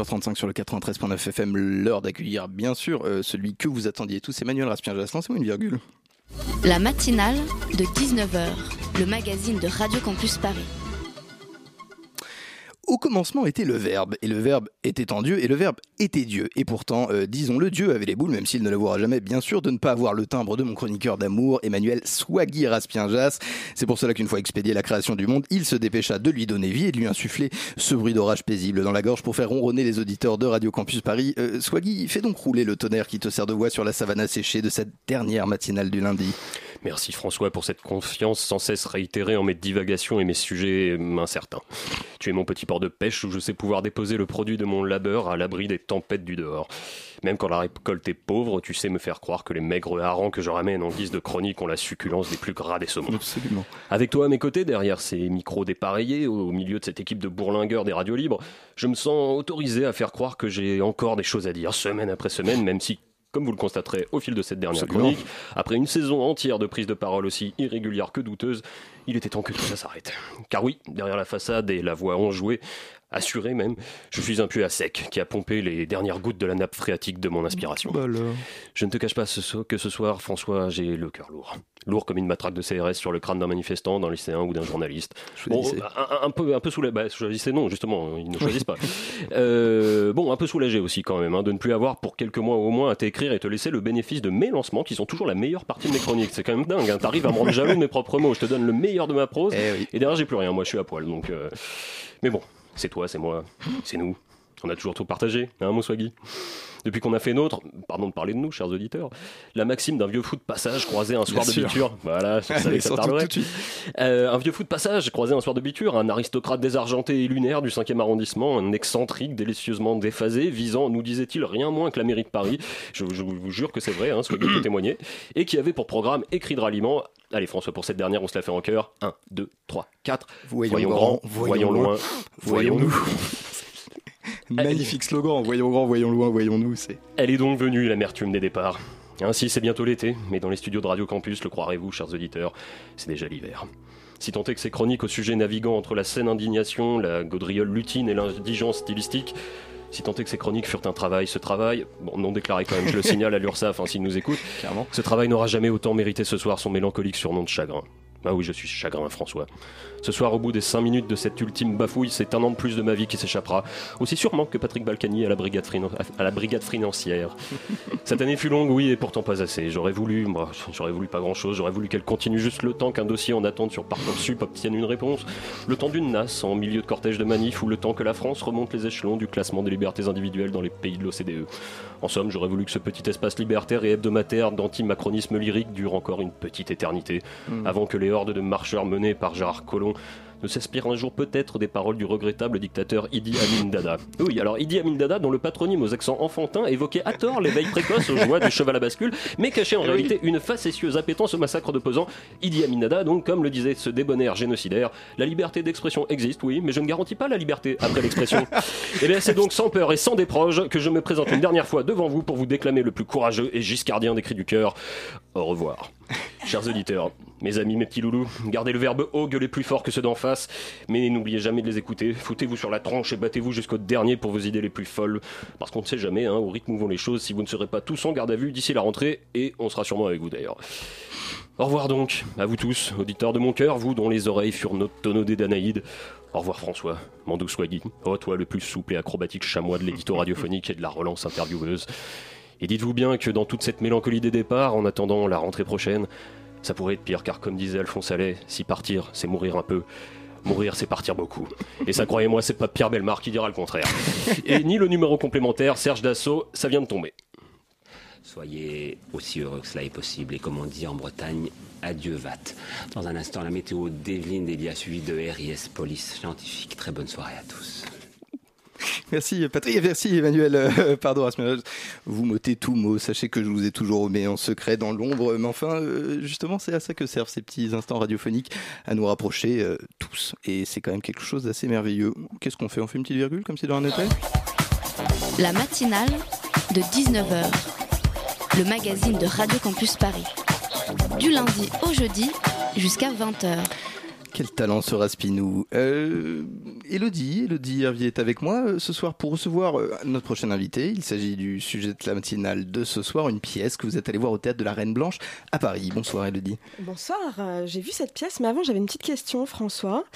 19h35 sur le 93.9 FM, l'heure d'accueillir bien sûr euh, celui que vous attendiez tous, Emmanuel Raspien-Jas. Lancez-moi une virgule. La matinale de 19h, le magazine de Radio Campus Paris. Au commencement était le Verbe, et le Verbe était en Dieu, et le Verbe était Dieu. Et pourtant, euh, disons-le, Dieu avait les boules, même s'il ne l'avouera jamais, bien sûr, de ne pas avoir le timbre de mon chroniqueur d'amour, Emmanuel Swaggy Raspien-Jas. C'est pour cela qu'une fois expédié la création du monde, il se dépêcha de lui donner vie et de lui insuffler ce bruit d'orage paisible dans la gorge pour faire ronronner les auditeurs de Radio Campus Paris. Euh, Swaggy, fais donc rouler le tonnerre qui te sert de voix sur la savane asséchée de cette dernière matinale du lundi. Merci François pour cette confiance sans cesse réitérée en mes divagations et mes sujets incertains. Tu es mon petit port de pêche où je sais pouvoir déposer le produit de mon labeur à l'abri des tempêtes du dehors. Même quand la récolte est pauvre, tu sais me faire croire que les maigres harengs que je ramène en guise de chronique ont la succulence des plus gras des saumons. Absolument. Avec toi à mes côtés, derrière ces micros dépareillés, au milieu de cette équipe de bourlingueurs des radios libres, je me sens autorisé à faire croire que j'ai encore des choses à dire, semaine après semaine, même si comme vous le constaterez au fil de cette dernière Absolument. chronique, après une saison entière de prises de parole aussi irrégulières que douteuses, il était temps que tout ça s'arrête. Car oui, derrière la façade et la voix enjouée, assurée même, je suis un puits à sec qui a pompé les dernières gouttes de la nappe phréatique de mon inspiration. Bah. Je ne te cache pas ce so- que ce soir, François, j'ai le cœur lourd. Lourd comme une matraque de CRS sur le crâne d'un manifestant, d'un lycéen ou d'un journaliste. Bon, un, un peu, un peu soulagé. Bah, choisissez non, justement, ils ne choisissent pas. Euh, bon, un peu soulagé aussi quand même, hein, de ne plus avoir pour quelques mois au moins à t'écrire et te laisser le bénéfice de mes lancements qui sont toujours la meilleure partie de mes chroniques. C'est quand même dingue. Hein. T'arrives à me rendre jaloux de mes propres mots. Je te donne le meilleur de ma prose et derrière j'ai plus rien. Moi, je suis à poil. Donc, euh, mais bon, c'est toi, c'est moi, c'est nous. On a toujours tout partagé, hein, mon Swaggy depuis qu'on a fait nôtre, pardon de parler de nous, chers auditeurs, la maxime d'un vieux fou de passage croisé un soir Bien de sûr. biture. Voilà, je savais que ça tarderait. Euh, un vieux fou de passage croisé un soir de biture, un aristocrate désargenté et lunaire du 5e arrondissement, un excentrique délicieusement déphasé, visant, nous disait-il, rien moins que la mairie de Paris. Je, je vous jure que c'est vrai, hein, peut témoigner. Et qui avait pour programme écrit de ralliement. Allez, François, pour cette dernière, on se la fait en cœur. 1, 2, 3, 4. Voyons grand, voyons loin, voyons-nous. Magnifique slogan, voyons grand, voyons loin, voyons-nous, c'est... Elle est donc venue, l'amertume des départs. Ainsi, c'est bientôt l'été, mais dans les studios de Radio Campus, le croirez-vous, chers auditeurs, c'est déjà l'hiver. Si tant est que ces chroniques au sujet naviguant entre la saine indignation, la gaudriole lutine et l'indigence stylistique, si tant est que ces chroniques furent un travail, ce travail, bon, non déclaré quand même, je le signale à l'URSSAF hein, s'il nous écoute, ce travail n'aura jamais autant mérité ce soir son mélancolique surnom de chagrin. Ah oui, je suis chagrin, François. Ce soir, au bout des 5 minutes de cette ultime bafouille, c'est un an de plus de ma vie qui s'échappera. Aussi sûrement que Patrick Balkany à la brigade, à la brigade financière. Cette année fut longue, oui, et pourtant pas assez. J'aurais voulu, moi, j'aurais voulu pas grand chose. J'aurais voulu qu'elle continue juste le temps qu'un dossier en attente sur Parcoursup obtienne une réponse. Le temps d'une NAS en milieu de cortège de manif ou le temps que la France remonte les échelons du classement des libertés individuelles dans les pays de l'OCDE. En somme, j'aurais voulu que ce petit espace libertaire et hebdomadaire d'antimacronisme lyrique dure encore une petite éternité, Mm. avant que les hordes de marcheurs menés par Gérard Collomb ne s'inspirent un jour peut-être des paroles du regrettable dictateur Idi Amin Dada. Oui, alors Idi Amin Dada, dont le patronyme aux accents enfantins évoquait à tort l'éveil précoce aux joies du cheval à bascule, mais cachait en réalité une facétieuse appétence au massacre de pesant. Idi Amin Dada, donc, comme le disait ce débonnaire génocidaire, la liberté d'expression existe, oui, mais je ne garantis pas la liberté après l'expression. Et bien, c'est donc sans peur et sans déproge que je me présente une dernière fois devant vous pour vous déclamer le plus courageux et giscardien des cris du cœur. Au revoir. Chers auditeurs, mes amis, mes petits loulous, gardez le verbe haut, gueulez plus fort que ceux d'en face, mais n'oubliez jamais de les écouter. Foutez-vous sur la tronche et battez-vous jusqu'au dernier pour vos idées les plus folles. Parce qu'on ne sait jamais, hein, au rythme où vont les choses, si vous ne serez pas tous en garde à vue d'ici la rentrée, et on sera sûrement avec vous d'ailleurs. Au revoir donc, à vous tous, auditeurs de mon cœur, vous dont les oreilles furent des Danaïdes. Au revoir François, mon doux Swaggy, oh toi le plus souple et acrobatique chamois de l'édito radiophonique et de la relance intervieweuse. Et dites-vous bien que dans toute cette mélancolie des départs, en attendant la rentrée prochaine, ça pourrait être pire, car comme disait Alphonse Allais, si partir, c'est mourir un peu. Mourir, c'est partir beaucoup. Et ça, croyez-moi, c'est pas Pierre Belmar qui dira le contraire. Et ni le numéro complémentaire, Serge Dassault, ça vient de tomber. Soyez aussi heureux que cela est possible. Et comme on dit en Bretagne, adieu vat. Dans un instant, la météo d'Evelyne Delia suivie de RIS Police Scientifique. Très bonne soirée à tous. Merci Patrick merci Emmanuel. Euh, pardon. Vous m'ôtez tout mot. Sachez que je vous ai toujours omis en secret dans l'ombre. Mais enfin, euh, justement, c'est à ça que servent ces petits instants radiophoniques, à nous rapprocher euh, tous. Et c'est quand même quelque chose d'assez merveilleux. Qu'est-ce qu'on fait? On fait une petite virgule comme si de rien n'était La matinale de 19h, le magazine de Radio Campus Paris. Du lundi au jeudi jusqu'à 20h. Quel talent ce Raspinou. Euh, Elodie, Elodie Hervier est avec moi euh, ce soir pour recevoir euh, notre prochain invité. Il s'agit du sujet de la matinale de ce soir, une pièce que vous êtes allé voir au théâtre de la Reine Blanche à Paris. Bonsoir Elodie. Bonsoir, j'ai vu cette pièce, mais avant j'avais une petite question, François.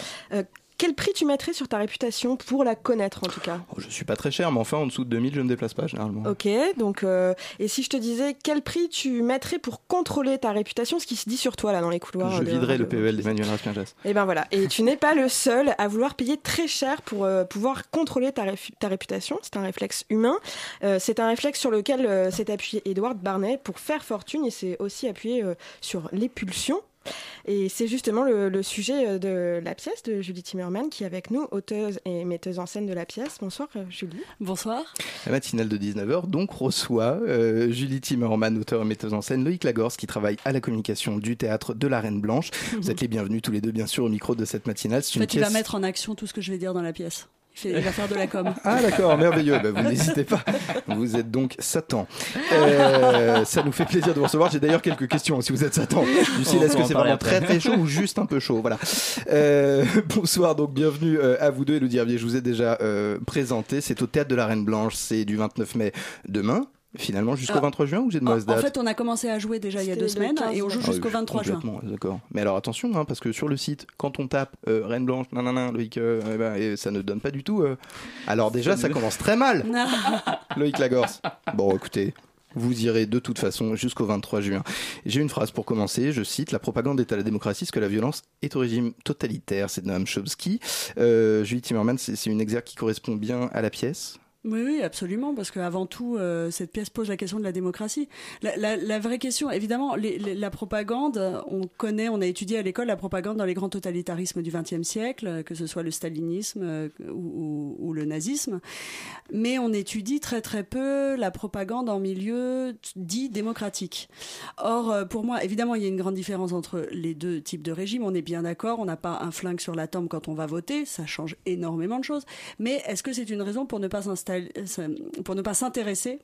Quel prix tu mettrais sur ta réputation pour la connaître en tout cas? Oh, je suis pas très cher, mais enfin en dessous de 2000, je ne me déplace pas généralement. Ok, donc euh, et si je te disais quel prix tu mettrais pour contrôler ta réputation, ce qui se dit sur toi là dans les couloirs Je de viderai le Radio- PEL d'Emmanuel Raspinjas. Et ben voilà, et tu n'es pas le seul à vouloir payer très cher pour euh, pouvoir contrôler ta, ta réputation. C'est un réflexe humain. Euh, c'est un réflexe sur lequel euh, s'est appuyé Edward Barnet pour faire fortune et c'est aussi appuyé euh, sur les pulsions. Et c'est justement le, le sujet euh, de la pièce de Julie Timmerman qui est avec nous, auteuse et metteuse en scène de la pièce. Bonsoir euh, Julie. Bonsoir. La matinale de 19h donc reçoit euh, Julie Timmerman, auteure et metteuse en scène, Loïc Lagorce qui travaille à la communication du théâtre de la Reine Blanche. Vous êtes les bienvenus tous les deux bien sûr au micro de cette matinale. C'est En une il va mettre en action tout ce que je vais dire dans la pièce. Il, va faire de la com. Ah d'accord, merveilleux, Bah, vous n'hésitez pas. Vous êtes donc Satan. Euh, ça nous fait plaisir de vous recevoir. J'ai d'ailleurs quelques questions si vous êtes Satan. Lucille, est-ce que c'est vraiment après. très très chaud ou juste un peu chaud? Voilà. Euh, bonsoir, donc bienvenue euh, à vous deux. Elodie Hervier, je vous ai déjà euh, présenté. C'est au Théâtre de la Reine Blanche. C'est du 29 mai demain. Finalement, jusqu'au Alors, 23 juin ou j'ai de En, mauvaises en dates fait, on a commencé à jouer déjà il y a deux semaines 15 et on joue Ah jusqu'au oui, 23 juin. complètement, D'accord. Mais alors attention, hein, parce que sur le site, quand on tape euh, Reine Blanche, nanana, Loïc, euh, eh ben, et ça ne donne pas du tout. euh. Alors déjà, ça commence très mal. Loïc Lagorce. Bon, écoutez. Vous irez de toute façon jusqu'au 23 juin. J'ai une phrase pour commencer, je cite La propagande est à la démocratie ce que la violence est au régime totalitaire. C'est de Noam Chomsky. Euh, Julie Timmerman, c'est c'est une exergue qui correspond bien à la pièce? Oui, oui, absolument, parce qu'avant tout, euh, cette pièce pose la question de la démocratie. La, vraie question, évidemment, la propagande, on connaît, on a étudié à l'école la propagande dans les grands totalitarismes du XXe siècle, euh, que ce soit le stalinisme euh, ou, ou- le nazisme, mais on étudie très très peu la propagande en milieu dit démocratique. Or, pour moi, évidemment, il y a une grande différence entre les deux types de régimes, on est bien d'accord, on n'a pas un flingue sur la tempe quand on va voter, ça change énormément de choses, mais est-ce que c'est une raison pour ne pas s'installer, pour ne pas s'intéresser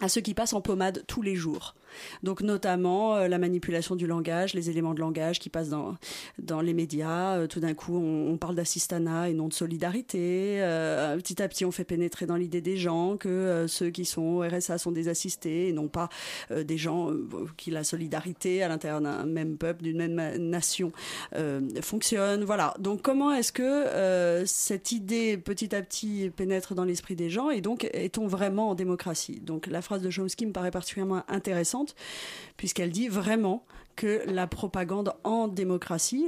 à ceux qui passent en pommade tous les jours. Donc notamment euh, la manipulation du langage, les éléments de langage qui passent dans, dans les médias. Euh, tout d'un coup, on, parle d'assistanat et non de solidarité. Euh, petit à petit, on fait pénétrer dans l'idée des gens que ceux qui sont RSA sont des assistés et non pas des gens qui la solidarité à l'intérieur d'un même peuple, d'une même nation fonctionne. Voilà. Donc comment est-ce que cette idée petit à petit pénètre dans l'esprit des gens et donc est-on vraiment en démocratie? Donc la phrase de Chomsky me paraît particulièrement intéressante puisqu'elle dit vraiment que la propagande en démocratie,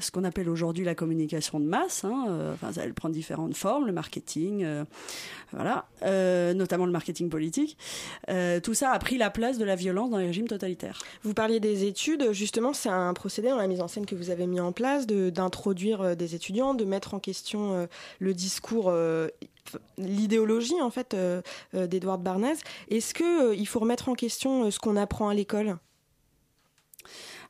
ce qu'on appelle aujourd'hui la communication de masse, hein, euh, enfin, elle prend différentes formes, le marketing, euh, voilà, euh, notamment le marketing politique, tout ça a pris la place de la violence dans les régimes totalitaires. Vous parliez des études, justement, c'est un procédé dans la mise en scène que vous avez mis en place, d'introduire des étudiants, de mettre en question le discours, l'idéologie en fait euh, euh, d'Edouard Barnez. Est-ce que euh, il faut remettre en question ce qu'on apprend à l'école?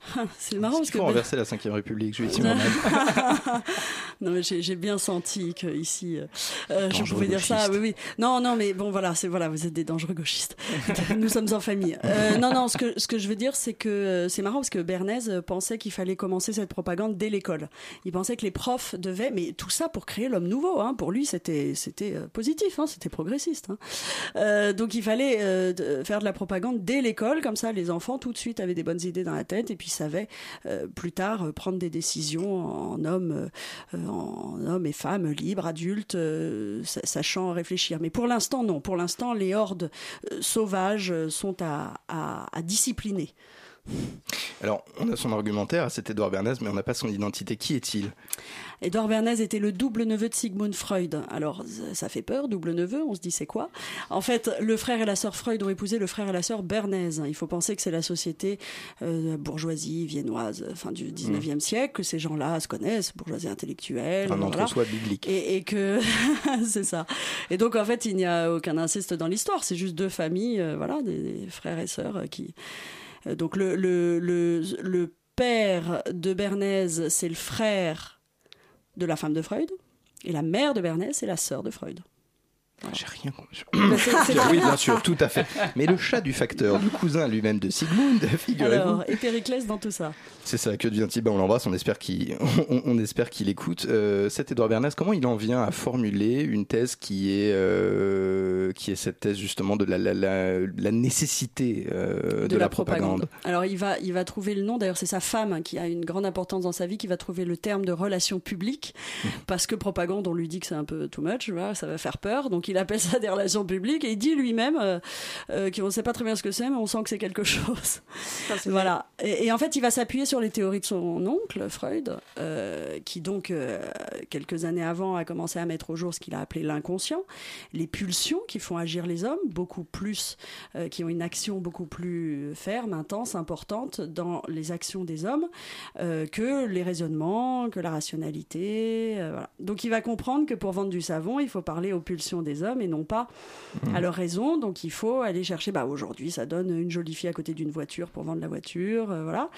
C'est marrant parce que faut renverser la 5 République, Julie Timmerman. non mais j'ai bien senti que ici euh, euh, je pouvais dire ça. Oui oui. Non non mais bon voilà c'est voilà vous êtes des dangereux gauchistes. Nous sommes en famille. Euh, non non ce que ce que je veux dire c'est que euh, c'est marrant parce que Bernays pensait qu'il fallait commencer cette propagande dès l'école. Il pensait que les profs devaient mais tout ça pour créer l'homme nouveau. Hein. Pour lui c'était c'était positif hein, c'était progressiste. hein. Euh, donc il fallait faire de la propagande dès l'école comme ça les enfants tout de suite avaient des bonnes idées dans la tête et puis savaient euh, plus tard euh, prendre des décisions en hommes, euh, en et femmes libres, adultes, sa- sachant réfléchir. Mais pour l'instant, non. Pour l'instant, les hordes sauvages sont à discipliner. Alors, on a son argumentaire à cet Edouard Bernays, mais on n'a pas son identité. Qui est-il? Édouard Bernays était le double neveu de Sigmund Freud. Alors, ça- fait peur, double neveu, on se dit c'est quoi? En fait, le frère et la sœur Freud ont épousé le frère et la sœur Bernays. Il faut penser que c'est la société euh, bourgeoisie viennoise fin du 19e siècle, que ces gens-là se connaissent, bourgeoisie intellectuelle. Un voilà. entre-soi biblique. Et, et que c'est ça. Et donc en fait, il n'y a aucun inceste dans l'histoire. C'est juste deux familles, euh, voilà, des, des frères et sœurs euh, qui. Donc le le le, le père de Bernays, c'est le frère de la femme de Freud, et la mère de Bernays, c'est la sœur de Freud. J'ai rien contre. Bah, oui, bien. sûr, tout à fait. Mais le chat du facteur, du cousin lui-même de Sigmund, figurez-vous. Alors, et Périclès dans tout ça. C'est ça, que devient-il? Ben, On l'embrasse, on espère qu'il on, on espère qu'il écoute. Euh, cet Edouard Bernays, comment il en vient à formuler une thèse qui est, euh, qui est cette thèse justement de la, la, la, la nécessité euh, de, la, propagande, Alors il va, il va trouver le nom, d'ailleurs c'est sa femme hein, qui a une grande importance dans sa vie, qui va trouver le terme de relations publiques, Mmh. parce que propagande, on lui dit que c'est un peu too much, voilà, ça va faire peur, donc il appelle ça des relations publiques, et il dit lui-même euh, euh, qu'on ne sait pas très bien ce que c'est, mais on sent que c'est quelque chose. voilà. Et, et en fait, il va s'appuyer sur les théories de son oncle, Freud, euh, qui donc, euh, quelques années avant, a commencé à mettre au jour ce qu'il a appelé l'inconscient, les pulsions qui font agir les hommes, beaucoup plus, qui ont une action beaucoup plus ferme, intense, importante dans les actions des hommes que les raisonnements, que la rationalité. voilà. Donc il va comprendre que pour vendre du savon, il faut parler aux pulsions des hommes et non pas à leur raison. Donc il faut aller chercher. Bah aujourd'hui, ça donne une jolie fille à côté d'une voiture pour vendre la voiture, euh, voilà.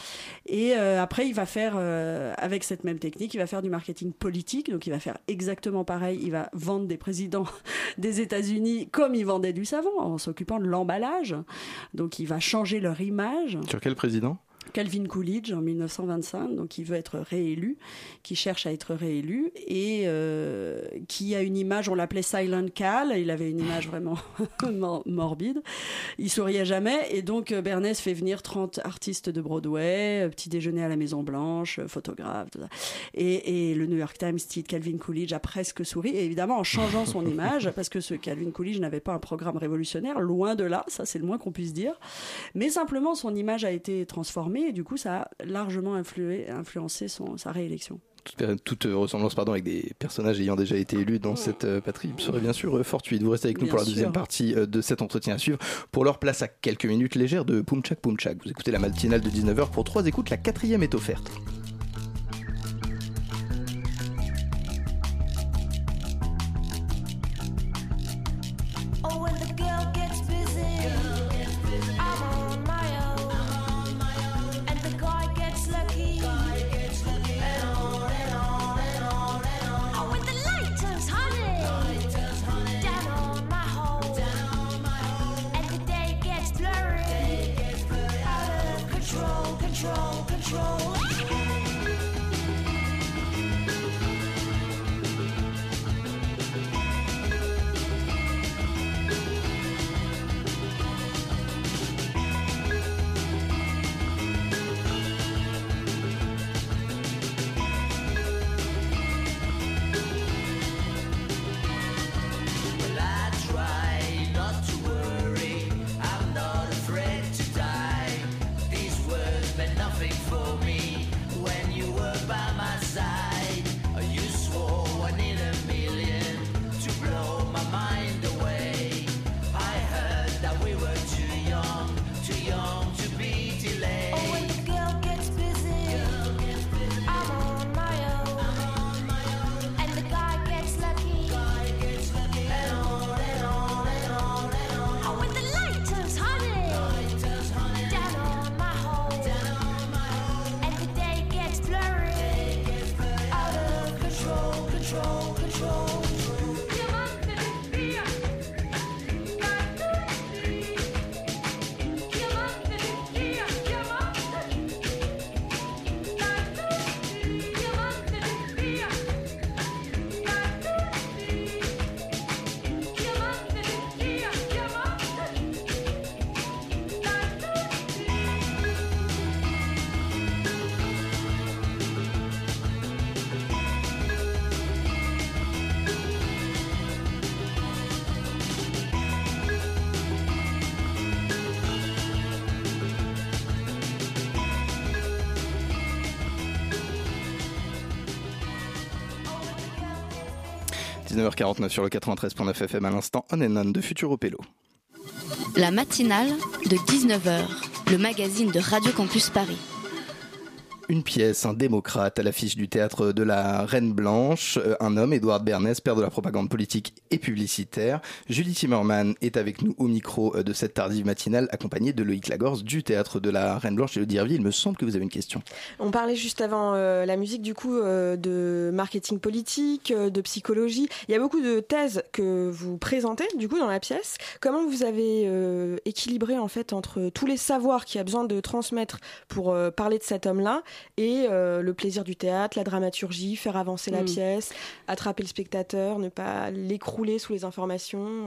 Et euh, après, il va faire euh, avec cette même technique, il va faire du marketing politique. Donc il va faire exactement pareil. Il va vendre des présidents des États-Unis comme il vendait du savon en s'occupant de l'emballage. Donc il va changer leur image. Sur quel président? Calvin Coolidge en 1925, donc il veut être réélu, qui cherche à être réélu et euh, qui a une image, on l'appelait Silent Cal, il avait une image vraiment mor- morbide, il souriait jamais et donc euh, Bernays fait venir 30 artistes de Broadway, euh, petit déjeuner à la Maison Blanche, photographe, tout ça. Et, et le New York Times dit Calvin Coolidge a presque souri et évidemment en changeant son image parce que ce Calvin Coolidge n'avait pas un programme révolutionnaire, loin de là, ça c'est le moins qu'on puisse dire, mais simplement son image a été transformée et du coup ça a largement influé, influencé son, sa réélection. toute, toute, euh, ressemblance pardon, avec des personnages ayant déjà été élus dans cette euh, patrie serait bien sûr euh, fortuite. Vous restez avec nous Bien pour la sûr. deuxième partie de cet entretien à suivre. Pour leur place à quelques minutes légères de Poumchak Poumchak. Vous écoutez la matinale de 19h pour trois écoutes, la quatrième est offerte. 19h49 sur le 93.9 FM à l'instant, on and on de Futuro Pélo. La matinale de 19h, le magazine de Radio Campus Paris. Une pièce, un démocrate à l'affiche du théâtre de la Reine Blanche, euh, un homme, Édouard Bernès, père de la propagande politique et publicitaire. Julie Timmerman est avec nous au micro euh, de cette tardive matinale, accompagnée de Loïc Lagorce du théâtre de la Reine Blanche et le Dirville. Il me semble que vous avez une question. On parlait juste avant euh, la musique du coup de marketing politique, de psychologie. Il y a beaucoup de thèses que vous présentez du coup dans la pièce. Comment vous avez équilibré en fait entre tous les savoirs qu'il y a besoin de transmettre pour parler de cet homme-là et euh, le plaisir du théâtre, la dramaturgie, faire avancer la Mm. pièce, attraper le spectateur, ne pas l'écrouler sous les informations.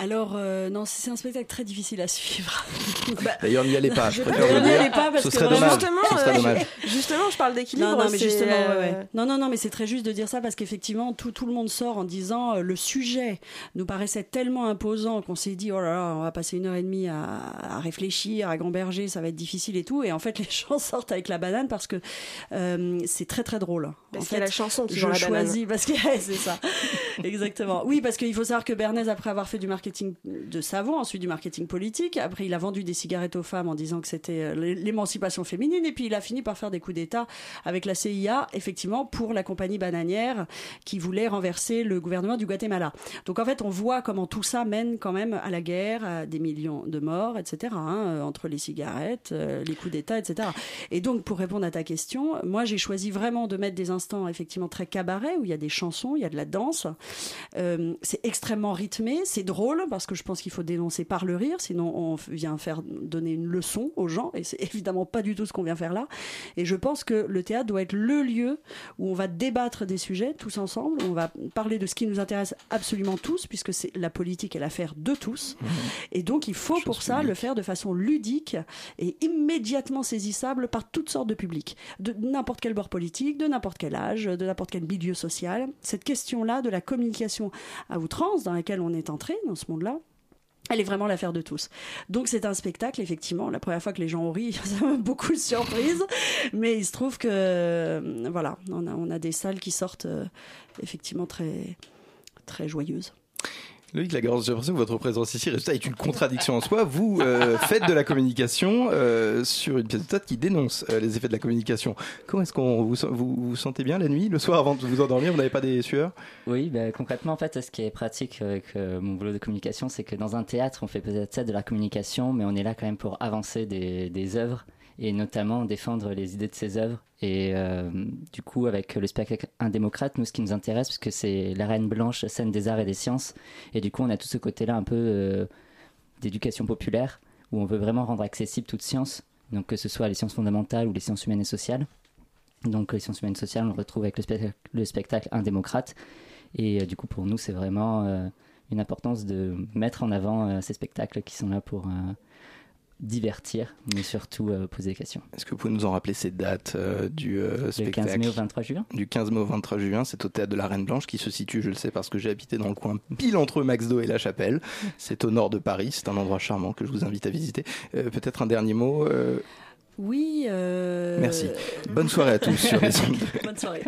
Alors, euh, non, c'est un spectacle très difficile à suivre. D'ailleurs, n'y allez pas, je préfère n'y aller pas parce Ce que serait vraiment- dommage. Justement, Ce serait euh, dommage. justement, je parle d'équilibre. Non, non, mais c'est, justement, euh, ouais, ouais. non, non, non, mais c'est très juste de dire ça parce qu'effectivement, tout, tout le monde sort en disant euh, le sujet nous paraissait tellement imposant qu'on s'est dit oh là là, on va passer une heure et demie à, à réfléchir, à gamberger, ça va être difficile et tout. Et en fait, les gens sortent avec la banane parce que euh, c'est très très drôle. Parce en qu'il y a la chanson qui je la banane. choisis parce que c'est ça, exactement. Oui, parce qu'il faut savoir que Bernays, après avoir fait du marketing de savon, ensuite du marketing politique, après il a vendu des cigarettes aux femmes en disant que c'était euh, l'é- l'émancipation féminine, et puis il a fini par faire des coups d'État avec la CIA, effectivement, pour la compagnie bananière qui voulait renverser le gouvernement du Guatemala. Donc en fait, on voit comment tout ça mène quand même à la guerre, à des millions de morts, etc., hein, euh, entre les cigarettes, euh, les coups d'État, etc. Et donc, pour répondre à ta question, moi j'ai choisi vraiment de mettre des instants effectivement très cabaret, où il y a des chansons, il y a de la danse. C'est extrêmement rythmé, c'est drôle, parce que je pense qu'il faut dénoncer par le rire, sinon on vient faire donner une leçon aux gens, et c'est évidemment pas du tout ce qu'on vient faire là. Et je pense que le théâtre doit être le lieu où on va débattre des sujets tous ensemble, on va parler de ce qui nous intéresse absolument tous, puisque c'est la politique est l'affaire de tous. Et donc il faut pour ça le faire de façon ludique et immédiatement saisissable par toutes sortes de publics, de n'importe quel bord politique, de n'importe quel âge, de n'importe quel milieu social. Cette question-là de la communication à outrance dans laquelle on est entré dans ce monde-là, elle est vraiment l'affaire de tous. Donc c'est un spectacle, effectivement. La première fois que les gens ont ri, ça m'a beaucoup de surprise. Mais il se trouve que, euh, voilà, on a, des salles qui sortent euh, effectivement très, très joyeuses. Loïc Lagorce, j'ai l'impression que votre présence ici résultat, est une contradiction en soi. Vous euh, faites de la communication euh, sur une pièce de théâtre qui dénonce euh, les effets de la communication. Comment est-ce qu'on vous, vous vous sentez bien la nuit, le soir avant de vous endormir? Vous n'avez pas des sueurs? Oui, bah, concrètement, en fait, ce qui est pratique avec euh, mon boulot de communication, c'est que dans un théâtre, on fait peut-être de la communication, mais on est là quand même pour avancer des, des œuvres et notamment défendre les idées de ces œuvres. Et euh, du coup, avec le spectacle Un démocrate, nous, ce qui nous intéresse, parce que c'est la Reine Blanche, scène des arts et des sciences, et du coup, on a tout ce côté-là un peu euh, d'éducation populaire, où on veut vraiment rendre accessible toute science, donc que ce soit les sciences fondamentales ou les sciences humaines et sociales. Donc les sciences humaines et sociales, on le retrouve avec le, spectacle- le spectacle Un démocrate. Et euh, du coup, pour nous, c'est vraiment une importance de mettre en avant ces spectacles qui sont là pour divertir, mais surtout euh, poser des questions. Est-ce que vous pouvez nous en rappeler ces dates euh, du euh, spectacle 15 mai au 23 juin Du 15 mai au 23 juin, c'est au théâtre de la Reine Blanche qui se situe, je le sais parce que j'ai habité dans le coin pile entre Maxdo et La Chapelle. C'est au nord de Paris, c'est un endroit charmant que je vous invite à visiter. Peut-être un dernier mot Oui. euh, Merci. Bonne soirée à tous sur les. Bonne soirée.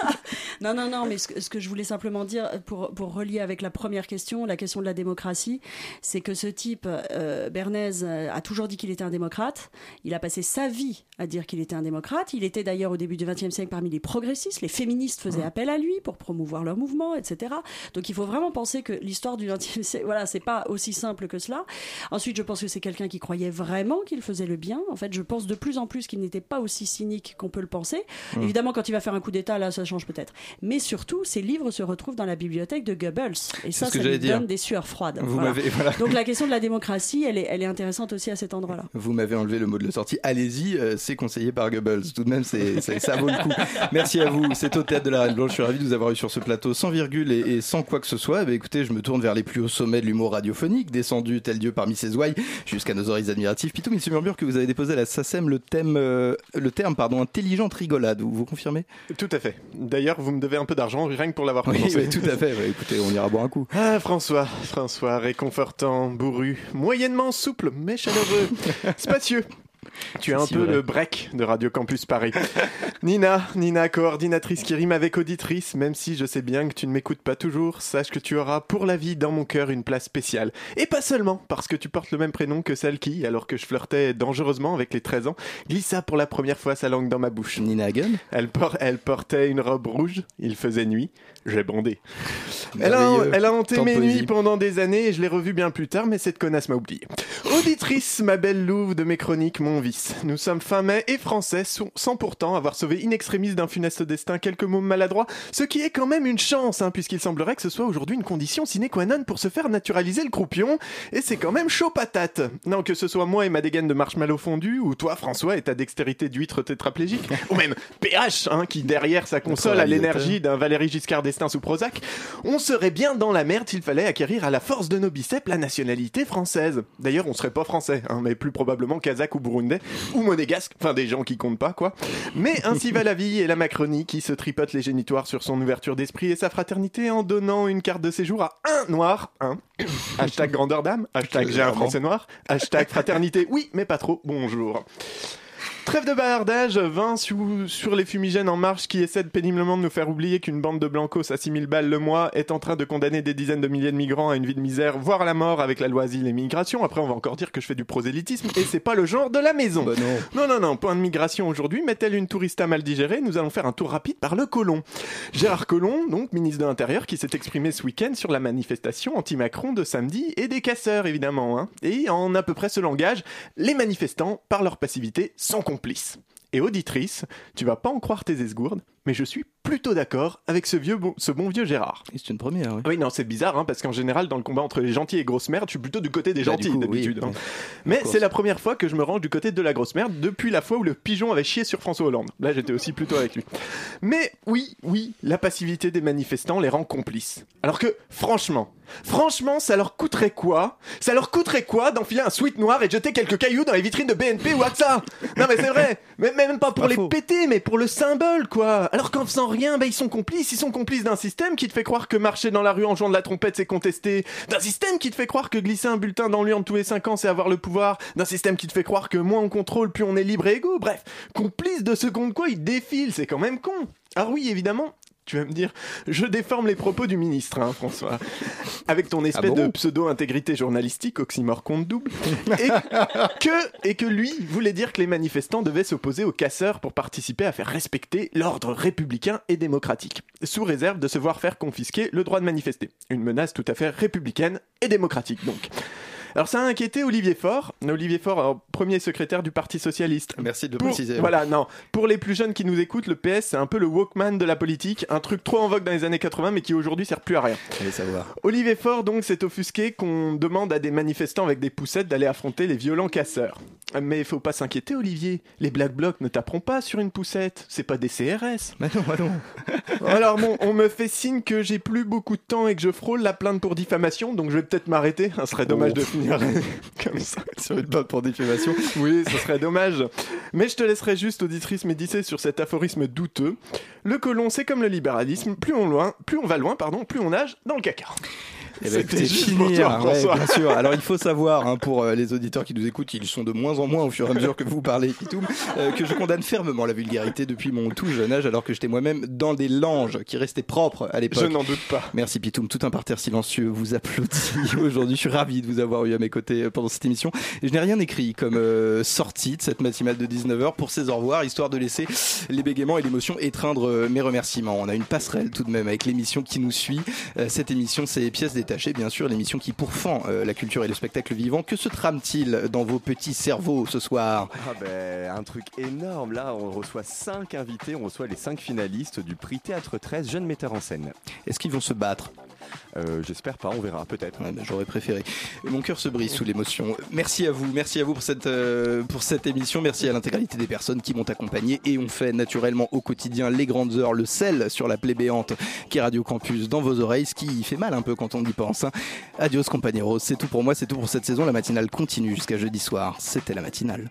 non, non, non, mais ce que, ce que je voulais simplement dire, pour, pour relier avec la première question, la question de la démocratie, c'est que ce type, euh, Bernays, euh, a toujours dit qu'il était un démocrate. Il a passé sa vie à dire qu'il était un démocrate. Il était d'ailleurs au début du XXe siècle parmi les progressistes. Les féministes faisaient appel à lui pour promouvoir leur mouvement, etc. Donc il faut vraiment penser que l'histoire du XXe siècle, voilà, c'est pas aussi simple que cela. Ensuite, je pense que c'est quelqu'un qui croyait vraiment qu'il faisait le bien. En fait, je pense de plus en plus qu'il n'était pas aussi cynique qu'on peut le penser. Mm. Évidemment, quand il va faire un coup d'État, là, ça change peut-être. Mais surtout, ses livres se retrouvent dans la bibliothèque de Goebbels. Et ça, ce ça lui dire. donne des sueurs froides. Vous voilà. Donc la question de la démocratie, elle est, elle est intéressante aussi à cet endroit-là. Vous m'avez enlevé le mot de la sortie. Allez-y, euh, c'est conseillé par Goebbels. Tout de même, c'est, ça vaut le coup. Merci à vous. C'est au théâtre de la Reine Blanche. Je suis ravi de vous avoir eu sur ce plateau sans virgule et, et sans quoi que ce soit. Bien, écoutez, je me tourne vers les plus hauts sommets de l'humour radiophonique, descendu tel Dieu parmi ses ouailles, jusqu'à nos oreilles admiratives. Pitou, il se murmure que vous avez déposé à la SACEM le thème, euh, le terme, pardon, intelligente rigolade. Vous, vous confirmez? Tout à fait. D'ailleurs, vous me devez un peu d'argent rien que pour l'avoir Oui, tout à fait. Ouais, écoutez, on ira boire un coup. Ah, François, François, réconfortant, bourru, moyennement souple, mais chaleureux, spacieux. Tu es un si peu vrai. le break de Radio Campus Paris. Nina, Nina, coordinatrice qui rime avec auditrice, même si je sais bien que tu ne m'écoutes pas toujours, sache que tu auras pour la vie dans mon cœur une place spéciale. Et pas seulement parce que tu portes le même prénom que celle qui, alors que je flirtais dangereusement avec les 13 ans, glissa pour la première fois sa langue dans ma bouche. Nina Hagen elle, por- elle portait une robe rouge, il faisait nuit, j'ai bondé. Elle a, elle a hanté mes nuits pendant des années et je l'ai revue bien plus tard, mais cette connasse m'a oublié. Auditrice, ma belle louve de mes chroniques, mon vice. Nous sommes fin mai et français, sans pourtant avoir sauvé in extremis d'un funeste destin quelques mots maladroits, ce qui est quand même une chance, hein, puisqu'il semblerait que ce soit aujourd'hui une condition sine qua non pour se faire naturaliser le croupion, et c'est quand même chaud patate. Non, que ce soit moi et ma dégaine de marshmallow fondu, ou toi, François, et ta dextérité d'huître tétraplégique, ou même PH, hein, qui derrière sa console a l'énergie d'un Valéry Giscard d'Estaing sous Prozac, on serait bien dans la merde s'il fallait acquérir à la force de nos biceps la nationalité française. D'ailleurs, on serait pas français, hein, mais plus probablement kazakh ou burundais, ou monégasque, enfin des gens qui comptent pas, quoi. Mais ainsi va la vie et la Macronie qui se tripote les génitoires sur son ouverture d'esprit et sa fraternité en donnant une carte de séjour à un noir, un. Hashtag grandeur d'âme, hashtag j'ai un français noir, hashtag fraternité, oui, mais pas trop, bonjour. Trêve de bavardage, 20 sous- sur les fumigènes en marche qui essaient de péniblement de nous faire oublier qu'une bande de blancos à 6000 balles le mois est en train de condamner des dizaines de milliers de migrants à une vie de misère, voire à la mort avec la loi asile et migration. Après, on va encore dire que je fais du prosélytisme et c'est pas le genre de la maison. Bah non. non, non, point de migration aujourd'hui, mais telle une tourista mal digérée, nous allons faire un tour rapide par le colon. Gérard Collomb, donc ministre de l'Intérieur, qui s'est exprimé ce week-end sur la manifestation anti-Macron de samedi et des casseurs, évidemment. hein. Et en à peu près ce langage, les manifestants, par leur passivité, sont Et auditrice, tu vas pas en croire tes esgourdes, mais je suis plutôt d'accord avec ce, vieux bon, ce bon vieux Gérard. C'est une première, oui. Oui, non, c'est bizarre, hein, parce qu'en général, dans le combat entre les gentils et grosses merdes, je suis plutôt du côté des Bah, gentils d'habitude. oui, hein. Mais c'est la première fois que je me range du côté de la grosse merde depuis la fois où le pigeon avait chié sur François Hollande. Là, j'étais aussi plutôt avec lui. Mais oui, oui, la passivité des manifestants les rend complices. Alors que, franchement, franchement, ça leur coûterait quoi? Ça leur coûterait quoi d'enfiler un sweat noir et de jeter quelques cailloux dans les vitrines de BNP ou AXA Non mais c'est vrai mais Même pas pour les péter, mais pour le symbole, quoi Alors qu'en faisant rien, bah, ils sont complices, ils sont complices d'un système qui te fait croire que marcher dans la rue en jouant de la trompette, c'est contesté, d'un système qui te fait croire que glisser un bulletin dans l'urne tous les 5 ans, c'est avoir le pouvoir, d'un système qui te fait croire que moins on contrôle, plus on est libre et égaux, bref, complice de ce contre quoi ils défilent, c'est quand même con. Ah oui, évidemment tu vas me dire, je déforme les propos du ministre, hein, François. Avec ton espèce bon de pseudo-intégrité journalistique, oxymore compte double. Et que, et que lui voulait dire que les manifestants devaient s'opposer aux casseurs pour participer à faire respecter l'ordre républicain et démocratique, sous réserve de se voir faire confisquer le droit de manifester. Une menace tout à fait républicaine et démocratique, donc. Alors ça a inquiété Olivier Faure, Olivier Faure, premier secrétaire du Parti Socialiste. Merci de le Pour- préciser. Voilà, non. Pour les plus jeunes qui nous écoutent, le PS c'est un peu le Walkman de la politique, un truc trop en vogue dans les années 80 mais qui aujourd'hui sert plus à rien. Allez savoir. Olivier Faure donc s'est offusqué qu'on demande à des manifestants avec des poussettes d'aller affronter les violents casseurs. Mais il faut pas s'inquiéter Olivier, les Black Blocs ne taperont pas sur une poussette, c'est pas des CRS. Mais non, mais non. Alors bon, on me fait signe que j'ai plus beaucoup de temps et que je frôle la plainte pour diffamation, donc je vais peut-être m'arrêter, ce serait dommage Oh. de finir comme ça. Sur une plainte pour diffamation. Oui, ce serait dommage. Mais je te laisserai juste, auditrice, méditer sur cet aphorisme douteux. Le colon, c'est comme le libéralisme, plus on, va loin, pardon, plus on nage dans le caca. Eh ben, C'était écoutez, finir, toi, ouais, bien sûr. Alors il faut savoir, hein, pour euh, les auditeurs qui nous écoutent, ils sont de moins en moins au fur et à mesure que vous parlez, Pitoum, euh, que je condamne fermement la vulgarité depuis mon tout jeune âge, alors que j'étais moi-même dans des langes qui restaient propres à l'époque. Je n'en doute pas. Merci Pitoum, tout un parterre silencieux vous applaudit aujourd'hui. Je suis ravi de vous avoir eu à mes côtés euh, pendant cette émission. Et je n'ai rien écrit comme euh, sortie de cette matinale de 19h pour ces au revoir, histoire de laisser les bégaiements et l'émotion étreindre mes remerciements. On a une passerelle tout de même avec l'émission qui nous suit. Cette émission, c'est Pièces détachées, bien sûr, l'émission qui pourfend euh, la culture et le spectacle vivant. Que se trame-t-il dans vos petits cerveaux ce soir? Ah ben, un truc énorme. Là, on reçoit 5 invités, on reçoit les 5 finalistes du prix Théâtre 13, jeunes metteurs en scène. Est-ce qu'ils vont se battre? Euh, J'espère pas, on verra peut-être. Ben, J'aurais préféré. Mon cœur se brise sous l'émotion. Merci à vous, merci à vous pour cette, euh, pour cette émission. Merci à l'intégralité des personnes qui m'ont accompagné et ont fait naturellement au quotidien les grandes heures, le sel sur la plaie béante qui est Radio Campus dans vos oreilles, ce qui fait mal un peu quand on y pense. hein. Adios compañeros, c'est tout pour moi, c'est tout pour cette saison. La matinale continue jusqu'à jeudi soir. C'était la matinale.